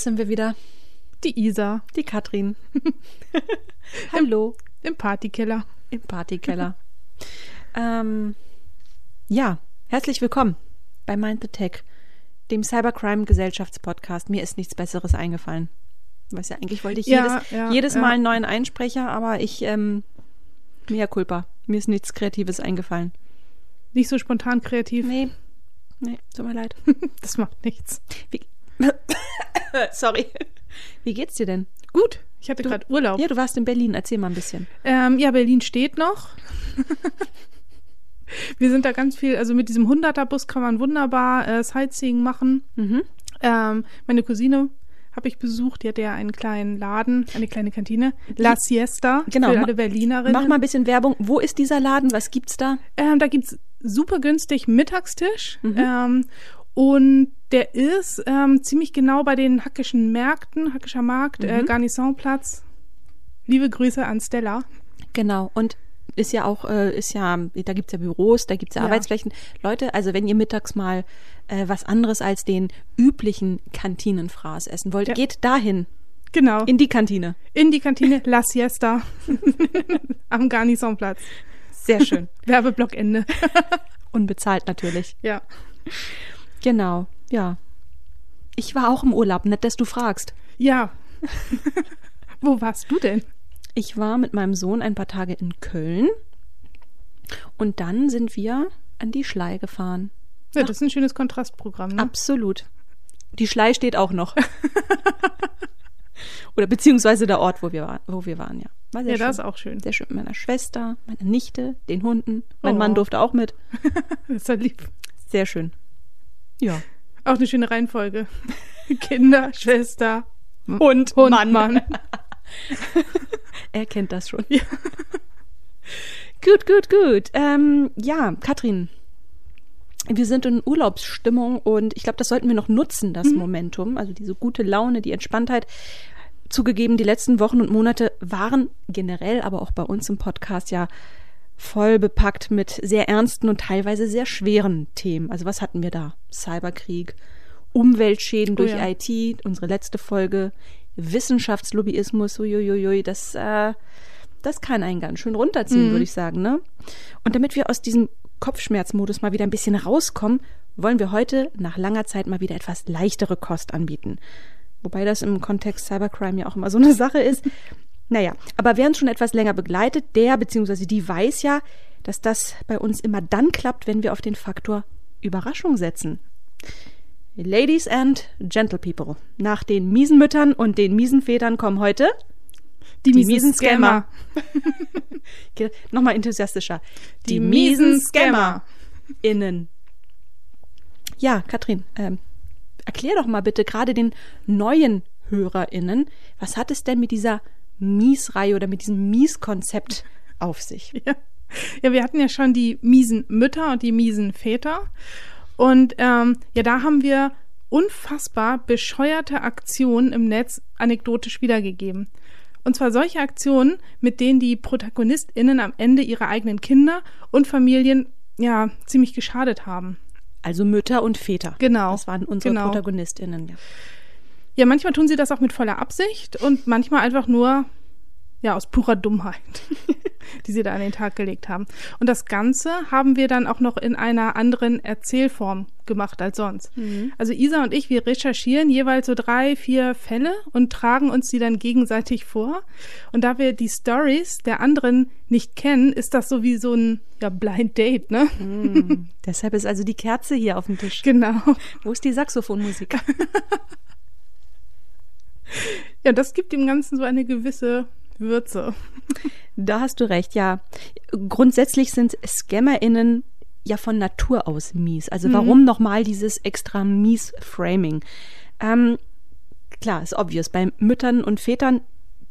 Sind wir wieder. Die Isa. Die Katrin. Hallo. Im Partykeller. Im Partykeller. ähm, ja, herzlich willkommen bei Mind the Tech, dem Cybercrime Gesellschaftspodcast. Mir ist nichts Besseres eingefallen. Weiß ja, eigentlich wollte ich Ja, jedes, ja, jedes. Mal einen neuen Einsprecher, aber ich, ähm, mehr Culpa. Mir ist nichts Kreatives eingefallen. Nicht so spontan kreativ. Nee, nee, tut mir leid. Das macht nichts. Wie, sorry. Wie geht's dir denn? Gut. Ich hatte gerade Urlaub. Ja, du warst in Berlin. Erzähl mal ein bisschen. Ähm, ja, Berlin steht noch. Wir sind da ganz viel, also mit diesem 100er-Bus kann man wunderbar äh, Sightseeing machen. Mhm. Ähm, meine Cousine habe ich besucht, die hatte ja einen kleinen Laden, eine kleine Kantine. La Siesta Genau, für alle Berlinerinnen. Mach mal ein bisschen Werbung. Wo ist dieser Laden? Was gibt's da? Ähm, da gibt's super günstig Mittagstisch. Mhm. Ähm, und der ist ähm, ziemlich genau bei den hackischen Märkten, hackischer Markt, Mhm. äh, Garnisonplatz. Liebe Grüße an Stella. Genau. Und ist ja auch, äh, ist ja, da gibt's ja Büros, da gibt's ja, Ja. Arbeitsflächen. Leute, also wenn ihr mittags mal äh, was anderes als den üblichen Kantinenfraß essen wollt, Ja. geht dahin, Genau. in die Kantine. In die Kantine La Siesta am Garnisonplatz. Sehr schön. Werbeblockende. Unbezahlt natürlich. ja. Genau. Ja. Ich war auch im Urlaub, nett, dass du fragst. Ja. Wo warst du denn? Ich war mit meinem Sohn ein paar Tage in Köln und dann sind wir an die Schlei gefahren. Ja, das ist ein schönes Kontrastprogramm. Ne? Absolut. Die Schlei steht auch noch. Oder beziehungsweise der Ort, wo wir waren, wo wir waren ja. War Ja, schön. das ist auch schön. Sehr schön mit meiner Schwester, meiner Nichte, den Hunden. Mein Oh. Mann durfte auch mit. Das ist ja lieb. Sehr schön. Ja. Auch eine schöne Reihenfolge. Kinder, Schwester, Und Hund, Mann. Mann. Er kennt das schon. gut, gut, gut. Ähm, ja, Katrin. Wir sind in Urlaubsstimmung und ich glaube, das sollten wir noch nutzen, das Momentum. Also diese gute Laune, die Entspanntheit. Zugegeben, die letzten Wochen und Monate waren generell, aber auch bei uns im Podcast ja voll bepackt mit sehr ernsten und teilweise sehr schweren Themen. Also was hatten wir da? Cyberkrieg, Umweltschäden Oh durch ja. IT, unsere letzte Folge, Wissenschaftslobbyismus, uiuiui, das, äh, das kann einen ganz schön runterziehen, Mhm. würde ich sagen. Ne? Und damit wir aus diesem Kopfschmerzmodus mal wieder ein bisschen rauskommen, wollen wir heute nach langer Zeit mal wieder etwas leichtere Kost anbieten. Wobei das im Kontext Cybercrime ja auch immer so eine Sache ist. Naja, aber wer uns schon etwas länger begleitet, der bzw. die weiß ja, dass das bei uns immer dann klappt, wenn wir auf den Faktor Überraschung setzen. Ladies and Gentle People, nach den miesen Müttern und den miesen Vätern kommen heute Die, Die miesen Scammer. Ge- nochmal enthusiastischer. Die miesen Scammer. innen. Ja, Katrin, ähm, erklär doch mal bitte gerade den neuen HörerInnen, was hat es denn mit dieser Mies-Reihe oder mit diesem Mies-Konzept auf sich? Ja. ja, wir hatten ja schon die miesen Mütter und die miesen Väter. Und ähm, ja, da haben wir unfassbar bescheuerte Aktionen im Netz anekdotisch wiedergegeben. Und zwar solche Aktionen, mit denen die ProtagonistInnen am Ende ihre eigenen Kinder und Familien ja ziemlich geschadet haben. Also Mütter und Väter. Genau, Das waren unsere genau. ProtagonistInnen. Ja. Ja, manchmal tun sie das auch mit voller Absicht und manchmal einfach nur ja aus purer Dummheit, die sie da an den Tag gelegt haben. Und das Ganze haben wir dann auch noch in einer anderen Erzählform gemacht als sonst. Also Isa und ich, wir recherchieren jeweils so drei, vier Fälle und tragen uns die dann gegenseitig vor. Und da wir die Stories der anderen nicht kennen, ist das so wie so ein ja, Blind Date, ne? Deshalb ist also die Kerze hier auf dem Tisch. Genau. Wo ist die Saxophonmusik? Ja, das gibt dem Ganzen so eine gewisse Würze. Da hast du recht, ja. Grundsätzlich sind ScammerInnen ja von Natur aus mies. Also warum nochmal dieses extra mies Framing? Ähm, klar, ist obvious. Bei Müttern und Vätern,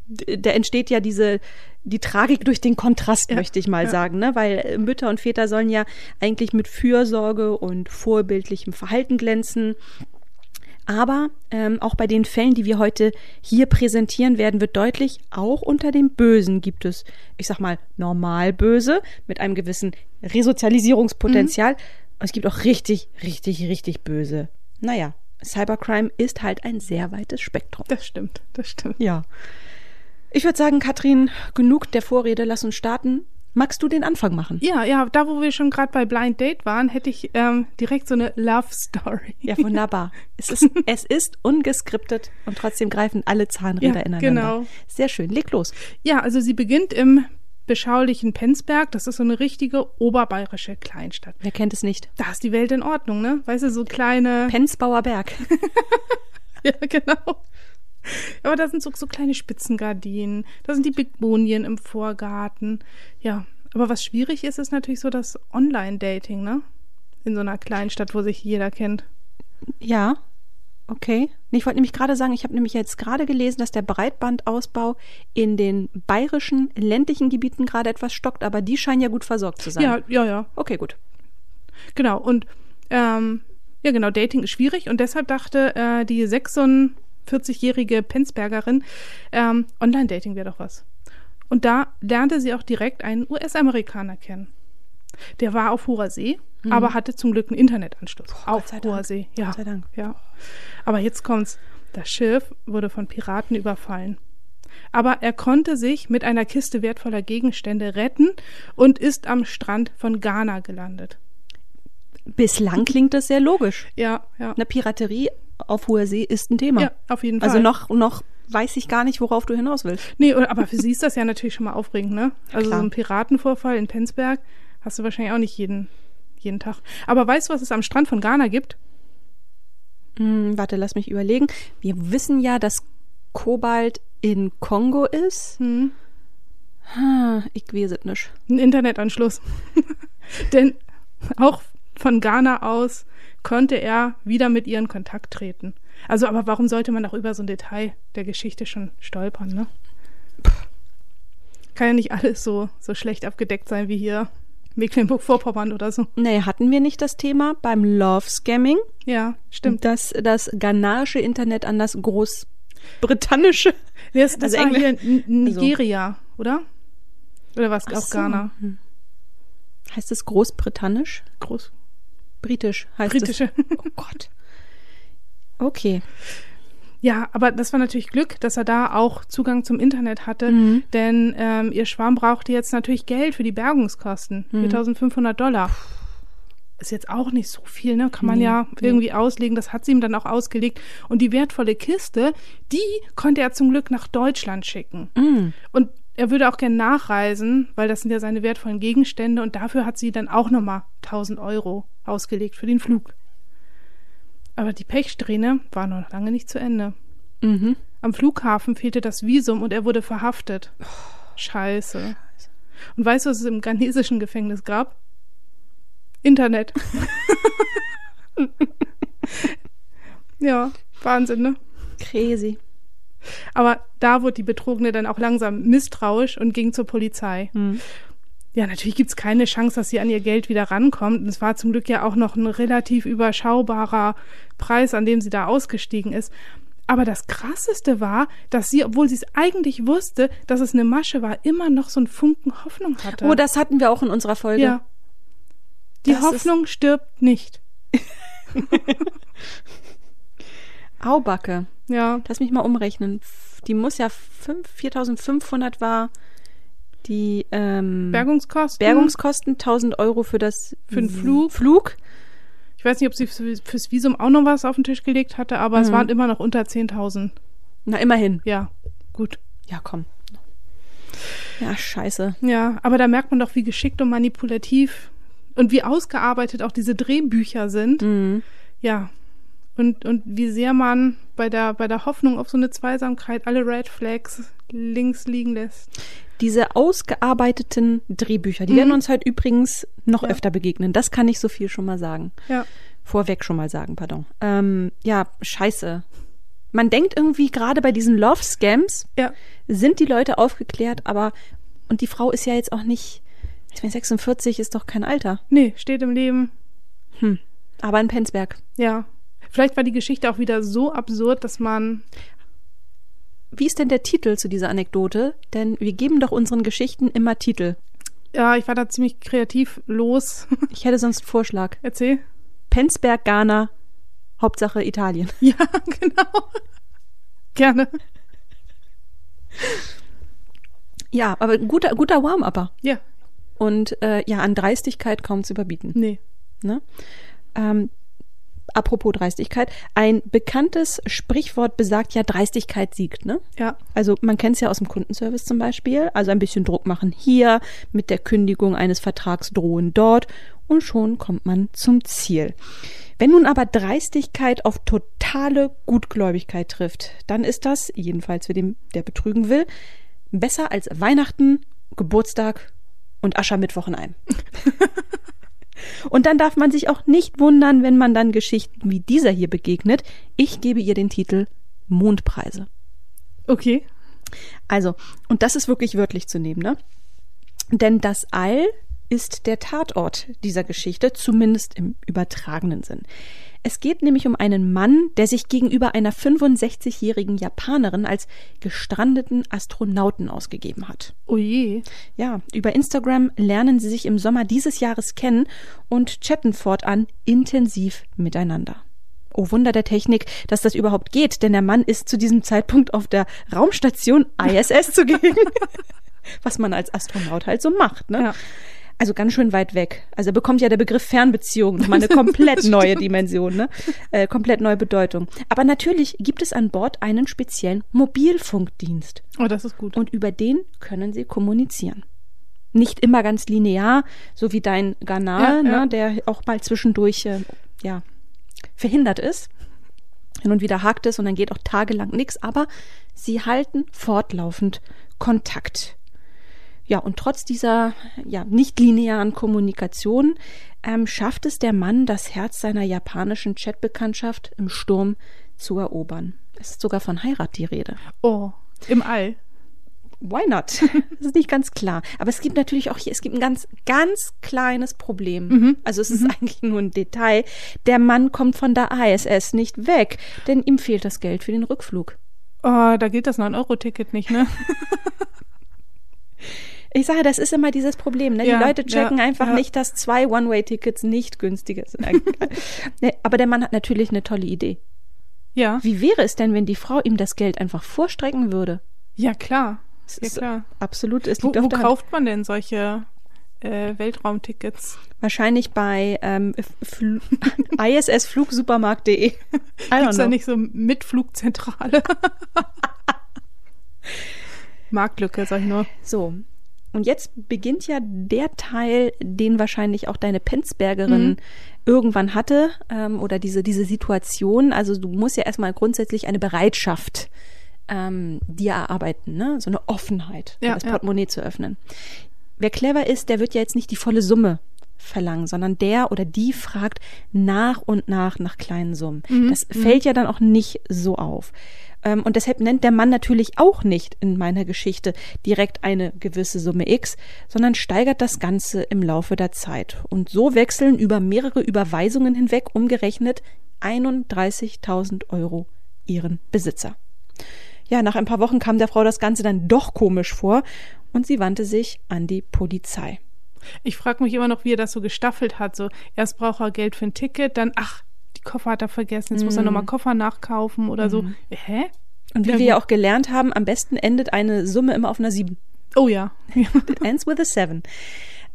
da entsteht ja diese, die Tragik durch den Kontrast, Ja, möchte ich mal ja. sagen, ne? Weil äh, Mütter und Väter sollen ja eigentlich mit Fürsorge und vorbildlichem Verhalten glänzen. Aber ähm, auch bei den Fällen, die wir heute hier präsentieren werden, wird deutlich, auch unter dem Bösen gibt es, ich sag mal, normal böse mit einem gewissen Resozialisierungspotenzial. Und es gibt auch richtig, richtig, richtig böse. Naja, Cybercrime ist halt ein sehr weites Spektrum. Das stimmt, das stimmt. Ja. Ich würde sagen, Katrin, genug der Vorrede, lass uns starten. Magst du den Anfang machen? Ja, ja, da wo wir schon gerade bei Blind Date waren, hätte ich ähm, direkt so eine Love Story. Ja, wunderbar. es, ist, es ist ungeskriptet und trotzdem greifen alle Zahnräder Ja, ineinander. genau. Sehr schön. Leg los. Ja, also sie beginnt im beschaulichen Penzberg. Das ist so eine richtige oberbayerische Kleinstadt. Wer kennt es nicht? Da ist die Welt in Ordnung, ne? Weißt du, so kleine. Penzbauer Berg. ja, genau. Aber da sind so, so kleine Spitzengardinen. Da sind die Bigbonien im Vorgarten. Ja, aber was schwierig ist, ist natürlich so das Online-Dating, ne? In so einer Kleinstadt, wo sich jeder kennt. Ja, okay. Ich wollte nämlich gerade sagen, ich habe nämlich jetzt gerade gelesen, dass der Breitbandausbau in den bayerischen ländlichen Gebieten gerade etwas stockt, aber die scheinen ja gut versorgt zu sein. Ja, ja, ja. Okay, gut. Genau. Und ähm, ja, genau, Dating ist schwierig und deshalb dachte äh, die 46-jährige Penzbergerin, ähm, Online-Dating wäre doch was. Und da lernte sie auch direkt einen US-Amerikaner kennen. Der war auf hoher See, aber hatte zum Glück einen Internetanschluss. Mhm. Gott auf hoher Dank. See, ja. Gott sei Dank. Ja. Aber jetzt kommt's. Das Schiff wurde von Piraten überfallen. Aber er konnte sich mit einer Kiste wertvoller Gegenstände retten und ist am Strand von Ghana gelandet. Bislang klingt das sehr logisch. Ja, ja. Eine Piraterie auf hoher See ist ein Thema. Ja, auf jeden Fall. Also noch, noch weiß ich gar nicht, worauf du hinaus willst. Nee, aber für sie ist das ja natürlich schon mal aufregend, ne? Also klar. so ein Piratenvorfall in Penzberg hast du wahrscheinlich auch nicht jeden, jeden Tag. Aber weißt du, was es am Strand von Ghana gibt? Hm, warte, lass mich überlegen. Wir wissen ja, dass Kobalt in Kongo ist. Hm. Hm, ich weiß es nicht. Ein Internetanschluss. Denn auch von Ghana aus konnte er wieder mit ihr in Kontakt treten. Also, aber warum sollte man auch über so ein Detail der Geschichte schon stolpern, ne? Kann ja nicht alles so, so schlecht abgedeckt sein wie hier Mecklenburg-Vorpommern oder so. Nee, hatten wir nicht das Thema beim Love Scamming, Ja, stimmt. dass das ghanaische Internet an das großbritannische Das, das Also war Engl- hier N- Nigeria, oder? Oder was? Auch so. Ghana. Hm. heißt es großbritannisch? Groß. Britisch heißt Britische. es. Oh Gott. Okay. Ja, aber das war natürlich Glück, dass er da auch Zugang zum Internet hatte, Mhm. denn ähm, ihr Schwarm brauchte jetzt natürlich Geld für die Bergungskosten. Mhm. 4500 Dollar. Ist jetzt auch nicht so viel, ne? Kann man Nee, ja nee. irgendwie auslegen. Das hat sie ihm dann auch ausgelegt. Und die wertvolle Kiste, die konnte er zum Glück nach Deutschland schicken. Mm. Und er würde auch gern nachreisen, weil das sind ja seine wertvollen Gegenstände und dafür hat sie dann auch nochmal 1000 Euro ausgelegt für den Flug. Aber die Pechsträhne war noch lange nicht zu Ende. Mhm. Am Flughafen fehlte das Visum und er wurde verhaftet. Scheiße. Und weißt du, was es im ghanesischen Gefängnis gab? Internet. ja, Wahnsinn, ne? Crazy. Aber da wurde die Betrogene dann auch langsam misstrauisch und ging zur Polizei. Hm. Ja, natürlich gibt's keine Chance, dass sie an ihr Geld wieder rankommt. Und es war zum Glück ja auch noch ein relativ überschaubarer Preis, an dem sie da ausgestiegen ist. Aber das Krasseste war, dass sie, obwohl sie es eigentlich wusste, dass es eine Masche war, immer noch so einen Funken Hoffnung hatte. Oh, das hatten wir auch in unserer Folge. ja. Die Das Hoffnung stirbt nicht. Aubacke. Ja. Lass mich mal umrechnen. Die muss ja 5, 4500 war die ähm, Bergungskosten. Bergungskosten, 1000 Euro für das Für den Flug. Flug. Ich weiß nicht, ob sie für- fürs Visum auch noch was auf den Tisch gelegt hatte, aber es Mhm. waren immer noch unter 10.000. Na, immerhin. Ja, gut. Ja, komm. Ja, scheiße. Ja, aber da merkt man doch, wie geschickt und manipulativ und wie ausgearbeitet auch diese Drehbücher sind. Mhm. Ja. Und, und wie sehr man bei der, bei der Hoffnung auf so eine Zweisamkeit alle Red Flags links liegen lässt. Diese ausgearbeiteten Drehbücher, die Mhm. werden uns heute übrigens noch Ja. öfter begegnen. Das kann ich so viel schon mal sagen. Ja. Vorweg schon mal sagen, pardon. Ähm, ja, scheiße. Man denkt irgendwie gerade bei diesen Love-Scams Ja. sind die Leute aufgeklärt, aber und die Frau ist ja jetzt auch nicht, ich meine 46 ist doch kein Alter. Nee, steht im Leben. Hm. Aber in Penzberg. Ja. Vielleicht war die Geschichte auch wieder so absurd, dass man. Wie ist denn der Titel zu dieser Anekdote? Denn wir geben doch unseren Geschichten immer Titel. Ja, ich war da ziemlich kreativ los. Ich hätte sonst einen Vorschlag. Erzähl. Penzberg, Ghana, Hauptsache Italien. Ja, genau. Gerne. Ja, aber guter, guter Warm-Upper. Ja. Und äh, ja, an Dreistigkeit kaum zu überbieten. Nee. Ne? Ähm, apropos Dreistigkeit, ein bekanntes Sprichwort besagt ja, Dreistigkeit siegt, ne? Ja. Also man kennt es ja aus dem Kundenservice zum Beispiel. Also ein bisschen Druck machen hier, mit der Kündigung eines Vertrags drohen dort und schon kommt man zum Ziel. Wenn nun aber Dreistigkeit auf totale Gutgläubigkeit trifft, dann ist das, jedenfalls für den, der betrügen will, besser als Weihnachten, Geburtstag und Aschermittwoch in einem. Und dann darf man sich auch nicht wundern, wenn man dann Geschichten wie dieser hier begegnet. Ich gebe ihr den Titel Mondpreise. Okay. Also, und das ist wirklich wörtlich zu nehmen, ne? Denn das All ist der Tatort dieser Geschichte, zumindest im übertragenen Sinn. Es geht nämlich um einen Mann, der sich gegenüber einer 65-jährigen Japanerin als gestrandeten Astronauten ausgegeben hat. Oh je. Ja, über Instagram lernen sie sich im Sommer dieses Jahres kennen und chatten fortan intensiv miteinander. Oh Wunder der Technik, dass das überhaupt geht, denn der Mann ist zu diesem Zeitpunkt auf der Raumstation ISS zugegen. Was man als Astronaut halt so macht, ne? Ja. Also ganz schön weit weg. Also bekommt ja der Begriff Fernbeziehung nochmal eine komplett neue Dimension, ne? Äh, komplett neue Bedeutung. Aber natürlich gibt es an Bord einen speziellen Mobilfunkdienst. Oh, das ist gut. Und über den können sie kommunizieren. Nicht immer ganz linear, so wie dein Ganal, Ja, ja. Ne, der auch mal zwischendurch äh, ja, verhindert ist. Hin und wieder hakt es und dann geht auch tagelang nichts, aber sie halten fortlaufend Kontakt. Ja, und trotz dieser ja, nicht linearen Kommunikation ähm, schafft es der Mann, das Herz seiner japanischen Chatbekanntschaft im Sturm zu erobern. Es ist sogar von Heirat die Rede. Oh, im All. Why not? Das ist nicht ganz klar. Aber es gibt natürlich auch hier, es gibt ein ganz, ganz kleines Problem. Mhm. Also es ist eigentlich nur ein Detail. Der Mann kommt von der ISS nicht weg, denn ihm fehlt das Geld für den Rückflug. Oh, da gilt das 9-Euro-Ticket nicht, ne? Ich sage, das ist immer dieses Problem. Ne? Ja, die Leute checken ja, einfach ja. nicht, dass zwei One-Way-Tickets nicht günstiger sind. Ne, Aber der Mann hat natürlich eine tolle Idee. Ja. Wie wäre es denn, wenn die Frau ihm das Geld einfach vorstrecken würde? Ja, klar. Ja, ist klar. Absolut, es Wo, liegt wo Hand. kauft man denn solche äh, Weltraumtickets? Wahrscheinlich bei ähm, Fl issflugsupermarkt.de. Gibt's da nicht so mit Flugzentrale? Marktlücke, sag ich nur. So. Und jetzt beginnt ja der Teil, den wahrscheinlich auch deine Penzbergerin Mhm. irgendwann hatte, ähm, oder diese, diese Situation. Also du musst ja erstmal grundsätzlich eine Bereitschaft ähm, dir erarbeiten, ne? So eine Offenheit, Ja, das ja. Portemonnaie zu öffnen. Wer clever ist, der wird ja jetzt nicht die volle Summe verlangen, sondern der oder die fragt nach und nach nach kleinen Summen. Mhm, Das fällt ja dann auch nicht so auf. Ähm, Und deshalb nennt der Mann natürlich auch nicht in meiner Geschichte direkt eine gewisse Summe X, sondern steigert das Ganze im Laufe der Zeit. Und so wechseln über mehrere Überweisungen hinweg umgerechnet 31.000 Euro ihren Besitzer. Ja, nach ein paar Wochen kam der Frau das Ganze dann doch komisch vor und sie wandte sich an die Polizei. Ich frage mich immer noch, wie er das so gestaffelt hat. So, erst braucht er Geld für ein Ticket, dann, ach, Koffer hat er vergessen, jetzt muss er nochmal Koffer nachkaufen oder so. Hä? Und wie Ja, wir ja auch gelernt haben, am besten endet eine Summe immer auf einer 7. Oh ja. ja. It ends with a 7.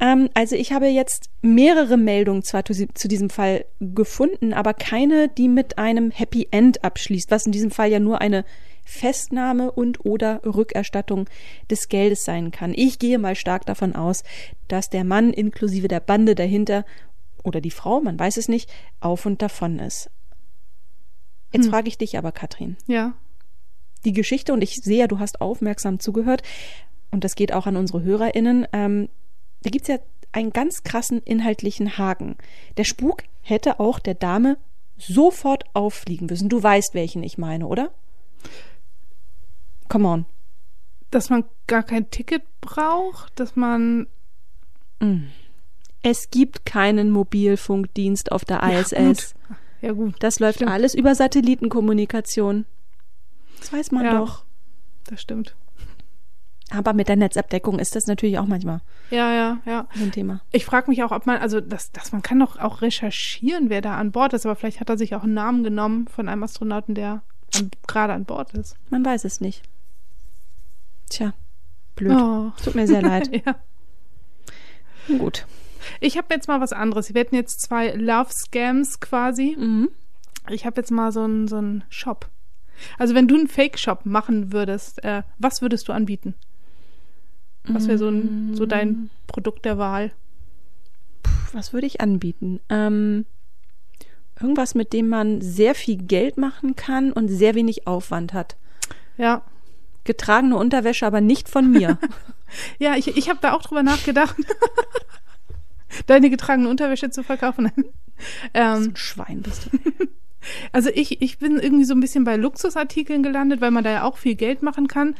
Ähm, also ich habe jetzt mehrere Meldungen zwar zu, zu diesem Fall gefunden, aber keine, die mit einem Happy End abschließt, was in diesem Fall ja nur eine Festnahme und oder Rückerstattung des Geldes sein kann. Ich gehe mal stark davon aus, dass der Mann inklusive der Bande dahinter oder die Frau, man weiß es nicht, auf und davon ist. Jetzt Hm. frage ich dich aber, Katrin Ja. die Geschichte, und ich sehe ja, du hast aufmerksam zugehört, und das geht auch an unsere HörerInnen, ähm, da gibt's ja einen ganz krassen inhaltlichen Haken. Der Spuk hätte auch der Dame sofort auffliegen müssen. Du weißt, welchen ich meine, oder? Come on. Dass man gar kein Ticket braucht, dass man. Es gibt keinen Mobilfunkdienst auf der Ja, ISS. gut. Ja, gut. das läuft Stimmt. alles über Satellitenkommunikation. Das weiß man Ja. doch. Das stimmt. Aber mit der Netzabdeckung ist das natürlich auch manchmal Ja, ja, ja. so ein Thema. Ich frage mich auch, ob man, also das, das, man kann doch auch recherchieren, wer da an Bord ist, aber vielleicht hat er sich auch einen Namen genommen von einem Astronauten, der an, gerade an Bord ist. Man weiß es nicht. Tja, blöd. Oh. Tut mir sehr leid. ja. Gut. Ich habe jetzt mal was anderes. Wir hatten jetzt zwei Love Scams quasi. Mhm. Ich habe jetzt mal so einen so einen Shop. Also wenn du einen Fake-Shop machen würdest, äh, was würdest du anbieten? Was wäre so, ein, so dein Produkt der Wahl? Was würde ich anbieten? Ähm, irgendwas, mit dem man sehr viel Geld machen kann und sehr wenig Aufwand hat. Ja, Getragene Unterwäsche, aber nicht von mir. ja, ich, ich habe da auch drüber nachgedacht, deine getragene Unterwäsche zu verkaufen. so ähm, ein Schwein bist du. also ich, ich bin irgendwie so ein bisschen bei Luxusartikeln gelandet, weil man da ja auch viel Geld machen kann.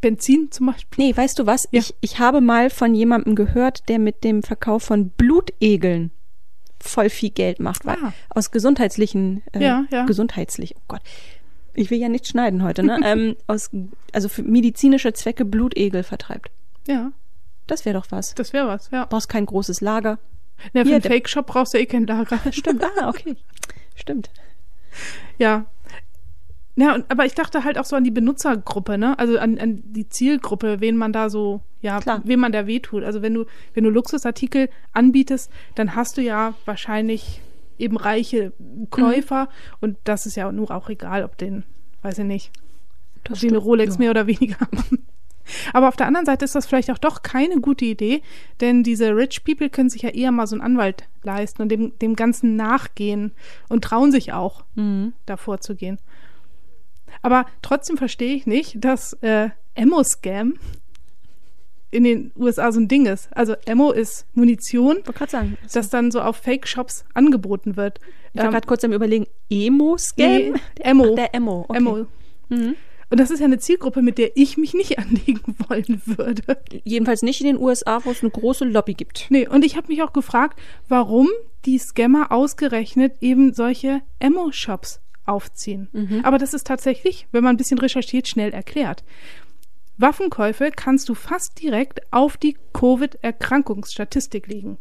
Benzin zum Beispiel. Nee, weißt du was? Ja. Ich, ich habe mal von jemandem gehört, der mit dem Verkauf von Blutegeln voll viel Geld macht, weil Ah. aus gesundheitlichen, äh, Ja, ja. gesundheitlich, oh Gott, ich will ja nicht schneiden heute, ne? ähm, aus, also für medizinische Zwecke Blutegel vertreibt. Ja, Das wäre doch was. das wäre was, ja. Brauchst kein großes Lager. ja für einen Fake-Shop brauchst du eh kein Lager. Stimmt, ah, okay. Stimmt. Ja. Ja, und, aber ich dachte halt auch so an die Benutzergruppe, ne? Also an, an die Zielgruppe, wen man da so, ja, Klar. wem man da wehtut. Also wenn du, wenn du Luxusartikel anbietest, dann hast du ja wahrscheinlich eben reiche Käufer und das ist ja nur auch egal, ob den, weiß ich nicht, ob die eine Rolex mehr oder weniger haben. Aber auf der anderen Seite ist das vielleicht auch doch keine gute Idee, denn diese Rich People können sich ja eher mal so einen Anwalt leisten und dem, dem Ganzen nachgehen und trauen sich auch, Mhm. davor zu gehen. Aber trotzdem verstehe ich nicht, dass äh, Ammo-Scam in den USA so ein Ding ist. Also Ammo ist Munition, sagen, das dann so auf Fake-Shops angeboten wird. ich war Ähm, gerade kurz am überlegen, Emo-Scam? nee, Ammo. Ach, der Emo. Okay. Ammo. Mhm. Und das ist ja eine Zielgruppe, mit der ich mich nicht anlegen wollen würde. Jedenfalls nicht in den USA, wo es eine große Lobby gibt. Nee, und ich habe mich auch gefragt, warum die Scammer ausgerechnet eben solche Ammo-Shops aufziehen. Aber das ist tatsächlich, wenn man ein bisschen recherchiert, schnell erklärt. Waffenkäufe kannst du fast direkt auf die Covid-Erkrankungsstatistik legen.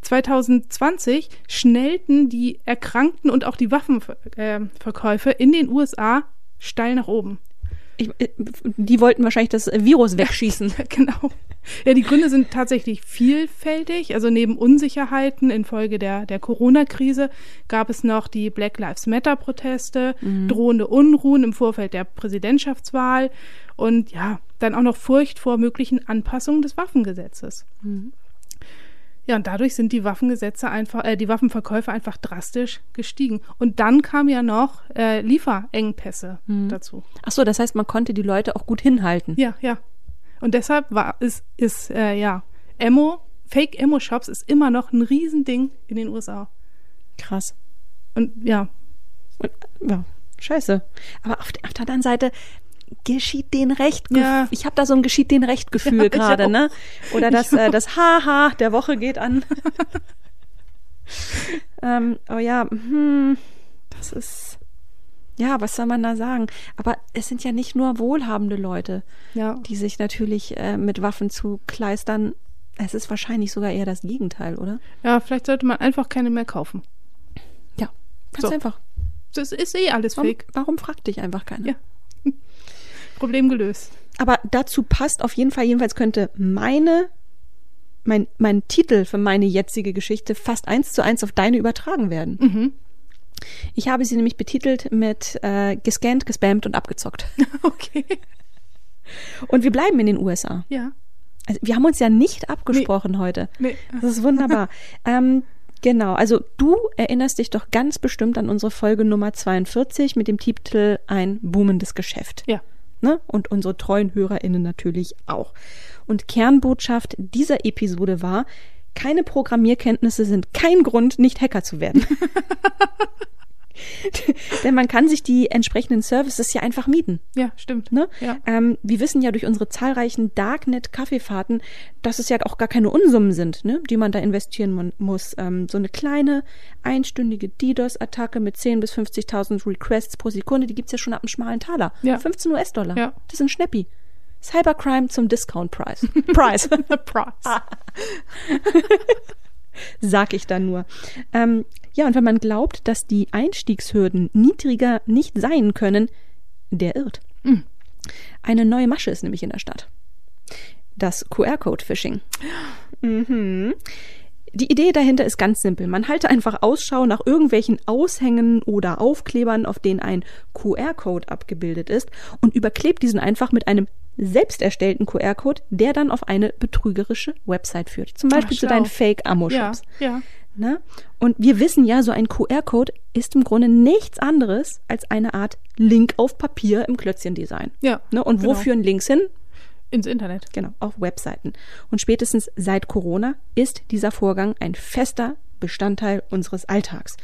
2020 schnellten die Erkrankten und auch die Waffenverkäufe in den USA steil nach oben. Ich, äh, die wollten wahrscheinlich das Virus wegschießen. Genau. Ja, die Gründe sind tatsächlich vielfältig. Also neben Unsicherheiten infolge der, der Corona-Krise gab es noch die Black Lives Matter-Proteste, drohende Unruhen im Vorfeld der Präsidentschaftswahl und ja, dann auch noch Furcht vor möglichen Anpassungen des Waffengesetzes. Ja, und dadurch sind die Waffengesetze einfach, äh, die Waffenverkäufe einfach drastisch gestiegen. Und dann kam ja noch äh, Lieferengpässe dazu. Ach so, das heißt, man konnte die Leute auch gut hinhalten. Ja, ja. Und deshalb war ist ist äh, ja Ammo Fake Ammo Shops ist immer noch ein Riesending in den USA. Krass. Und ja, Und, ja, scheiße. Aber auf, auf der anderen Seite geschieht denen recht. Ja. Ich habe da so ein geschieht denen recht Gefühl Ja, gerade, ne? Oder das äh, das Haha der Woche geht an. ähm, oh ja, hm, das ist ja, was soll man da sagen? Aber es sind ja nicht nur wohlhabende Leute, ja. die sich natürlich äh, mit Waffen zu kleistern. Es ist wahrscheinlich sogar eher das Gegenteil, oder? Ja, vielleicht sollte man einfach keine mehr kaufen. Ja, ganz So. einfach. Das ist eh alles Warum, fake. warum fragt dich einfach keiner? Ja. Problem gelöst. Aber dazu passt auf jeden Fall, jedenfalls könnte meine, mein, mein Titel für meine jetzige Geschichte fast eins zu eins auf deine übertragen werden. Mhm. Ich habe sie nämlich betitelt mit äh, gescannt, gespammt und abgezockt. Okay. Und wir bleiben in den USA. Ja. Also wir haben uns ja nicht abgesprochen heute. Nee. Das ist wunderbar. ähm, genau, also du erinnerst dich doch ganz bestimmt an unsere Folge Nummer 42 mit dem Titel Ein boomendes Geschäft. Ja. Ne? Und unsere treuen HörerInnen natürlich auch. Und Kernbotschaft dieser Episode war, keine Programmierkenntnisse sind kein Grund, nicht Hacker zu werden. Denn man kann sich die entsprechenden Services ja einfach mieten. Ja, stimmt. Ne? Ja. Ähm, wir wissen ja durch unsere zahlreichen Darknet-Kaffeefahrten, dass es ja auch gar keine Unsummen sind, ne? die man da investieren muss. Ähm, so eine kleine einstündige DDoS-Attacke mit 10.000 bis 50.000 Requests pro Sekunde, die gibt's ja schon ab einem schmalen Taler. Ja. 15 US-Dollar. Ja. Das ist ein Schnäppi. Cybercrime zum Discount Price. Price. Price. Sag ich dann nur. Ähm, ja, und wenn man glaubt, dass die Einstiegshürden niedriger nicht sein können, der irrt. Mhm. Eine neue Masche ist nämlich in der Stadt. Das QR-Code-Phishing. Mhm. Die Idee dahinter ist ganz simpel. Man halte einfach Ausschau nach irgendwelchen Aushängen oder Aufklebern, auf denen ein QR-Code abgebildet ist und überklebt diesen einfach mit einem selbst erstellten QR-Code, der dann auf eine betrügerische Website führt. Zum Beispiel Ach, zu deinen Fake-Ammo-Shops. Ja, ja. Ne? Und wir wissen ja, so ein QR-Code ist im Grunde nichts anderes als eine Art Link auf Papier im Klötzchendesign. Ja, Ne? Und wo genau. führen Links hin? Ins Internet. Genau, auf Webseiten. Und spätestens seit Corona ist dieser Vorgang ein fester Bestandteil unseres Alltags.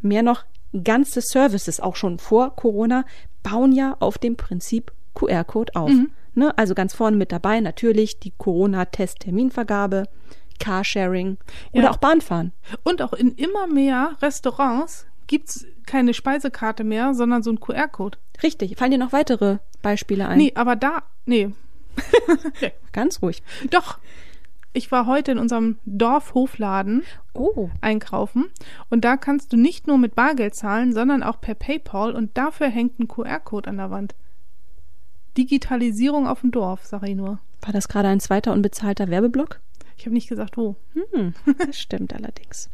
Mehr noch, ganze Services, auch schon vor Corona, bauen ja auf dem Prinzip QR-Code auf. Ne? Also ganz vorne mit dabei natürlich die Corona-Test-Terminvergabe, Carsharing oder Ja. auch Bahnfahren. Und auch in immer mehr Restaurants gibt's keine Speisekarte mehr, sondern so ein QR-Code. Richtig. Fallen dir noch weitere Beispiele ein? Nee, aber da, nee. Ganz ruhig. Doch. Ich war heute in unserem Dorfhofladen Oh. einkaufen und da kannst du nicht nur mit Bargeld zahlen, sondern auch per PayPal und dafür hängt ein QR-Code an der Wand. Digitalisierung auf dem Dorf, sag ich nur. War das gerade ein zweiter unbezahlter Werbeblock? Ich habe nicht gesagt, wo. Hm, das stimmt allerdings.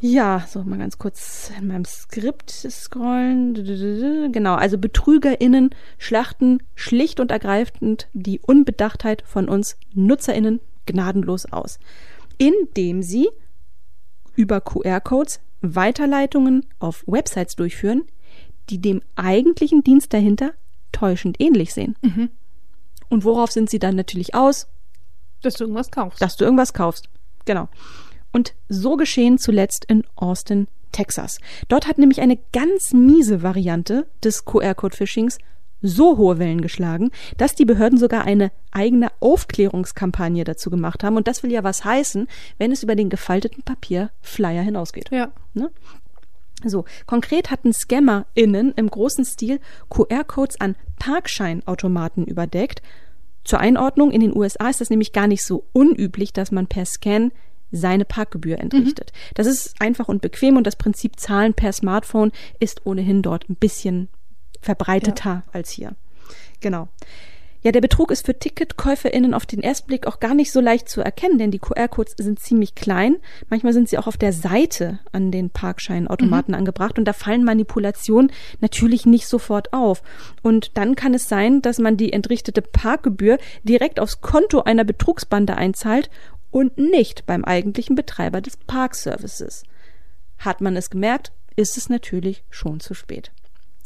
Ja, so mal ganz kurz in meinem Skript scrollen. Genau, also BetrügerInnen schlachten schlicht und ergreifend die Unbedachtheit von uns NutzerInnen gnadenlos aus, indem sie über QR-Codes Weiterleitungen auf Websites durchführen, die dem eigentlichen Dienst dahinter täuschend ähnlich sehen. Und worauf sind sie dann natürlich aus? Dass du irgendwas kaufst. dass du irgendwas kaufst. Genau. Und so geschehen zuletzt in Austin, Texas. Dort hat nämlich eine ganz miese Variante des QR-Code-Phishings so hohe Wellen geschlagen, dass die Behörden sogar eine eigene Aufklärungskampagne dazu gemacht haben. Und das will ja was heißen, wenn es über den gefalteten Papier Flyer hinausgeht. Ja. Ne? So, konkret hatten ScammerInnen im großen Stil QR-Codes an Parkscheinautomaten überdeckt. Zur Einordnung, in den USA ist das nämlich gar nicht so unüblich, dass man per Scan seine Parkgebühr entrichtet. Das ist einfach und bequem und das Prinzip Zahlen per Smartphone ist ohnehin dort ein bisschen verbreiteter als hier. Genau. Ja, der Betrug ist für TicketkäuferInnen auf den ersten Blick auch gar nicht so leicht zu erkennen, denn die QR-Codes sind ziemlich klein. Manchmal sind sie auch auf der Seite an den Parkscheinautomaten angebracht und da fallen Manipulationen natürlich nicht sofort auf. Und dann kann es sein, dass man die entrichtete Parkgebühr direkt aufs Konto einer Betrugsbande einzahlt und nicht beim eigentlichen Betreiber des Parkservices. Hat man es gemerkt, ist es natürlich schon zu spät.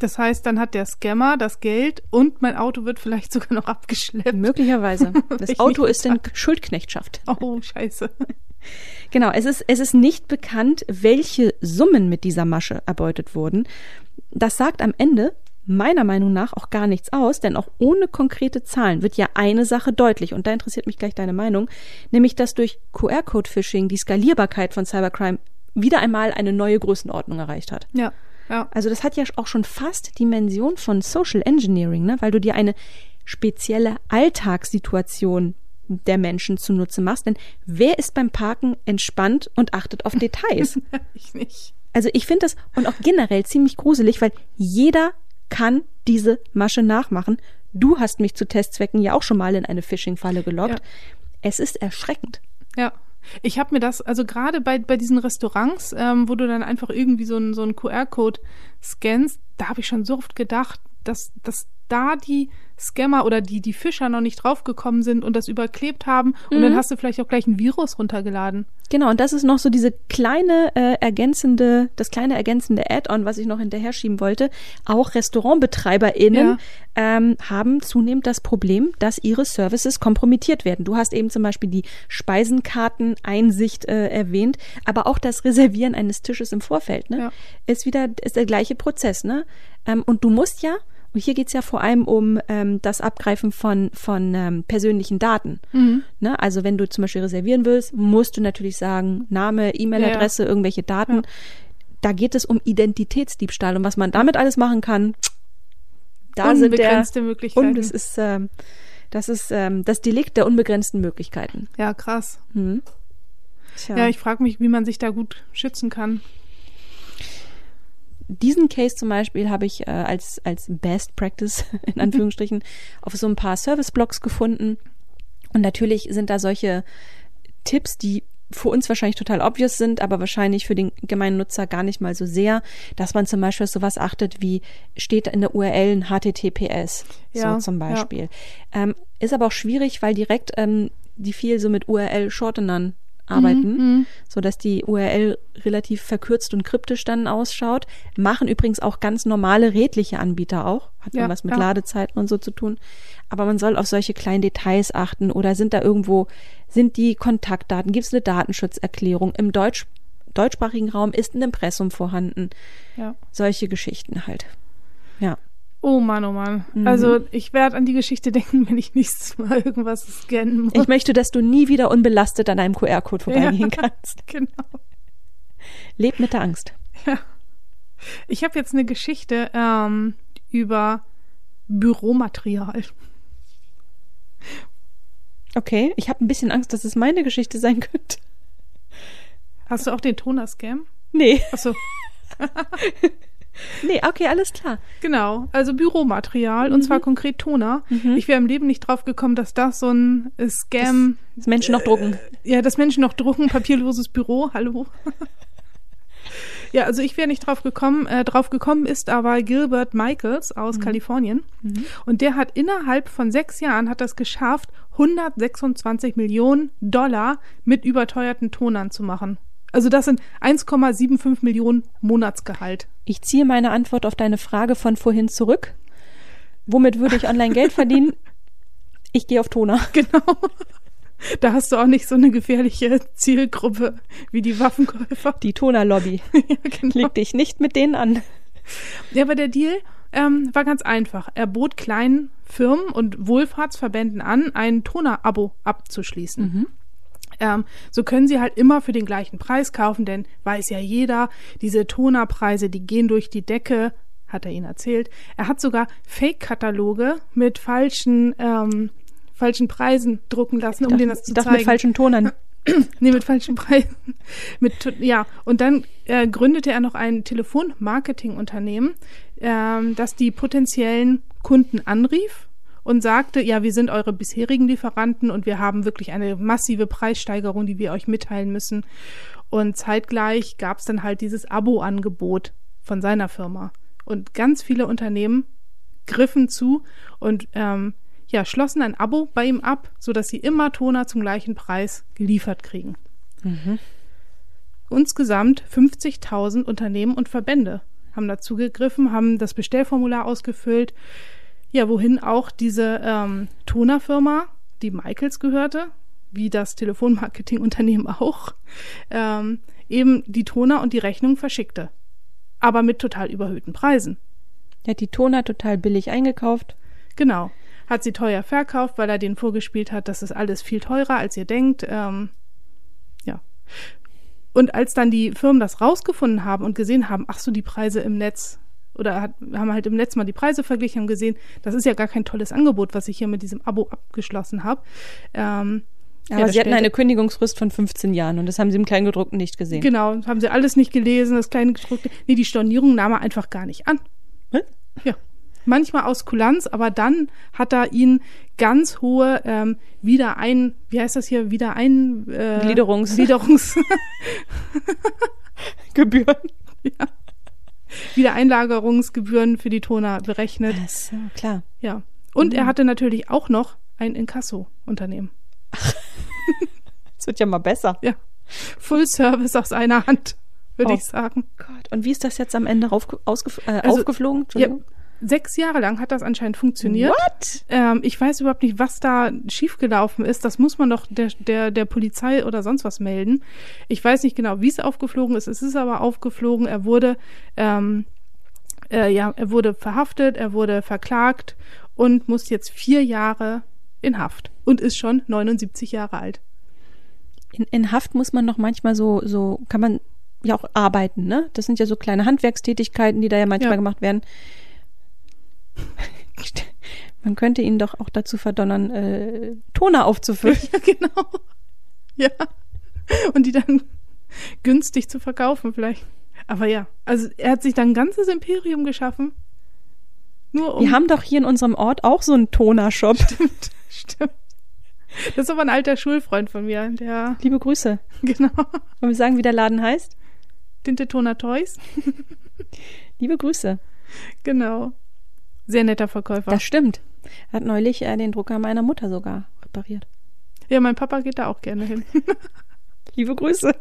Das heißt, dann hat der Scammer das Geld und mein Auto wird vielleicht sogar noch abgeschleppt. Möglicherweise. Das Auto ist in Schuldknechtschaft. Oh, scheiße. Genau, es ist, es ist nicht bekannt, welche Summen mit dieser Masche erbeutet wurden. Das sagt am Ende meiner Meinung nach auch gar nichts aus, denn auch ohne konkrete Zahlen wird ja eine Sache deutlich, und da interessiert mich gleich deine Meinung, nämlich dass durch QR-Code-Phishing die Skalierbarkeit von Cybercrime wieder einmal eine neue Größenordnung erreicht hat. Ja, ja. Also das hat ja auch schon fast Dimension von Social Engineering, ne? weil du dir eine spezielle Alltagssituation der Menschen zunutze machst. Denn wer ist beim Parken entspannt und achtet auf Details? Ich nicht. also ich finde das und auch generell ziemlich gruselig, weil jeder kann diese Masche nachmachen. Du hast mich zu Testzwecken ja auch schon mal in eine Phishing-Falle gelockt. Ja. Es ist erschreckend. Ja. Ich habe mir das, also gerade bei, bei diesen Restaurants, ähm, wo du dann einfach irgendwie so einen so einen QR-Code scannst, da habe ich schon so oft gedacht, dass, dass da die Scammer oder die, die Fischer noch nicht draufgekommen sind und das überklebt haben und dann hast du vielleicht auch gleich ein Virus runtergeladen. Genau, und das ist noch so diese kleine äh, ergänzende, das kleine ergänzende Add-on, was ich noch hinterher schieben wollte. Auch RestaurantbetreiberInnen Ja. ähm, haben zunehmend das Problem, dass ihre Services kompromittiert werden. Du hast eben zum Beispiel die Speisenkarteneinsicht äh, erwähnt, aber auch das Reservieren eines Tisches im Vorfeld, ne? Ja. Ist wieder ist der gleiche Prozess, ne? Ähm, und du musst ja und hier geht's ja vor allem um ähm, das Abgreifen von, von ähm, persönlichen Daten. Ne? Also wenn du zum Beispiel reservieren willst, musst du natürlich sagen, Name, E-Mail-Adresse, irgendwelche Daten. Ja. Da geht es um Identitätsdiebstahl und was man damit alles machen kann, da sind der Unbegrenzte Möglichkeiten. Und es ist, ähm, das ist ähm, das Delikt der unbegrenzten Möglichkeiten. Ja, krass. Hm. Tja. Ja, ich frage mich, wie man sich da gut schützen kann. Diesen Case zum Beispiel habe ich äh, als, als Best Practice in Anführungsstrichen auf so ein paar Service-Blogs gefunden. Und natürlich sind da solche Tipps, die für uns wahrscheinlich total obvious sind, aber wahrscheinlich für den gemeinen Nutzer gar nicht mal so sehr, dass man zum Beispiel auf sowas achtet wie steht in der URL ein HTTPS, Ja, so zum ja. Beispiel. Ähm, ist aber auch schwierig, weil direkt ähm, die viel so mit URL-Shortenern arbeiten, Mhm, so dass die URL relativ verkürzt und kryptisch dann ausschaut. Machen übrigens auch ganz normale redliche Anbieter auch. Hat Ja, was mit ja. Ladezeiten und so zu tun. Aber man soll auf solche kleinen Details achten oder sind da irgendwo, sind die Kontaktdaten, gibt es eine Datenschutzerklärung im Deutsch, deutschsprachigen Raum, ist ein Impressum vorhanden. Ja. Solche Geschichten halt. Ja. Oh Mann, oh Mann. Mhm. Also ich werde an die Geschichte denken, wenn ich nächstes Mal irgendwas scannen muss. Ich möchte, dass du nie wieder unbelastet an einem QR-Code vorbeigehen Ja. kannst. genau. Leb mit der Angst. Ich habe jetzt eine Geschichte ähm, über Büromaterial. Okay, ich habe ein bisschen Angst, dass es meine Geschichte sein könnte. Hast du auch den Toner-Scam? Nee, Achso, nee, okay, alles klar. genau. Also Büromaterial und zwar konkret Toner. Ich wäre im Leben nicht drauf gekommen, dass das so ein äh, Scam, Das Menschen noch drucken. ja, dass Menschen noch drucken, papierloses Büro, hallo. ja, also ich wäre nicht drauf gekommen. Äh, drauf gekommen ist aber Gilbert Michaels aus Kalifornien. Und der hat innerhalb von sechs Jahren hat das geschafft, 126 Millionen Dollar mit überteuerten Tonern zu machen. Also das sind 1,75 Millionen Monatsgehalt. Ich ziehe meine Antwort auf deine Frage von vorhin zurück. Womit würde ich online Geld verdienen? Ich gehe auf Toner. Genau. Da hast du auch nicht so eine gefährliche Zielgruppe wie die Waffenkäufer. Die Toner-Lobby. ja, genau. Leg dich nicht mit denen an. Ja, aber der Deal ähm, war ganz einfach. Er bot kleinen Firmen und Wohlfahrtsverbänden an, ein Toner-Abo abzuschließen. Ähm, so können sie halt immer für den gleichen Preis kaufen, denn weiß ja jeder, diese Tonerpreise, die gehen durch die Decke, hat er ihnen erzählt. Er hat sogar Fake-Kataloge mit falschen, ähm, falschen Preisen drucken lassen, um denen das zu ich dachte zeigen. mit falschen Tonern. Nee, mit falschen Preisen. mit, ja, und dann äh, gründete er noch ein Telefonmarketingunternehmen, ähm, das die potenziellen Kunden anrief und sagte, ja, wir sind eure bisherigen Lieferanten und wir haben wirklich eine massive Preissteigerung, die wir euch mitteilen müssen. Und zeitgleich gab es dann halt dieses Abo-Angebot von seiner Firma. Und ganz viele Unternehmen griffen zu und ähm, ja, schlossen ein Abo bei ihm ab, sodass sie immer Toner zum gleichen Preis geliefert kriegen. Insgesamt 50.000 Unternehmen und Verbände haben dazu gegriffen, haben das Bestellformular ausgefüllt, ja, wohin auch diese ähm, Tonerfirma, die Michaels gehörte, wie das Telefonmarketingunternehmen auch, ähm, eben die Toner und die Rechnung verschickte. Aber mit total überhöhten Preisen. Er hat die Toner total billig eingekauft. Genau. Hat sie teuer verkauft, weil er denen vorgespielt hat, das ist alles viel teurer, als ihr denkt. Ähm, ja. Und als dann die Firmen das rausgefunden haben und gesehen haben, ach so, die Preise im Netz, oder hat, haben halt im Netz mal die Preise verglichen, haben gesehen, das ist ja gar kein tolles Angebot, was ich hier mit diesem Abo abgeschlossen habe. Ähm, Aber ja, das sie hatten eine Kündigungsfrist von 15 Jahren und das haben sie im Kleingedruckten nicht gesehen. Genau, haben sie alles nicht gelesen, das kleine gedruckte. Nee, die Stornierung nahm er einfach gar nicht an. Was? Ja. Manchmal aus Kulanz, aber dann hat er ihnen ganz hohe ähm, wieder ein, wie heißt das hier, wieder ein äh, Gliederungs- Gliederungs Gebühren. ja. Wiedereinlagerungsgebühren für die Toner berechnet. Ach so, klar. Ja. Und er hatte natürlich auch noch ein Inkasso-Unternehmen. Es wird ja mal besser. Ja. Full Service aus einer Hand, würde Oh. ich sagen. Gott. Und wie ist das jetzt am Ende raufge- ausgef äh, Also, aufgeflogen? Ja. Sechs Jahre lang hat das anscheinend funktioniert. What? Ähm, ich weiß überhaupt nicht, was da schiefgelaufen ist. Das muss man doch der, der, der Polizei oder sonst was melden. Ich weiß nicht genau, wie es aufgeflogen ist. Es ist aber aufgeflogen. Er wurde, ähm, äh, ja, er wurde verhaftet, er wurde verklagt und muss jetzt vier Jahre in Haft und ist schon 79 Jahre alt. In, in Haft muss man noch manchmal so, so kann man ja auch arbeiten, ne? Das sind ja so kleine Handwerkstätigkeiten, die da ja manchmal Ja. gemacht werden. Man könnte ihn doch auch dazu verdonnern, äh, Toner aufzufüllen. Ja, genau. Ja. Und die dann günstig zu verkaufen vielleicht. Aber ja, also er hat sich dann ein ganzes Imperium geschaffen. Nur um. Wir haben doch hier in unserem Ort auch so einen Toner-Shop. Stimmt, stimmt. Das ist aber ein alter Schulfreund von mir, der, Liebe Grüße. genau, Wollen wir sagen, wie der Laden heißt? Tinte Toner Toys. Liebe Grüße. Genau. Sehr netter Verkäufer. Das stimmt. Er hat neulich äh, den Drucker meiner Mutter sogar repariert. ja, mein Papa geht da auch gerne hin. Liebe Grüße.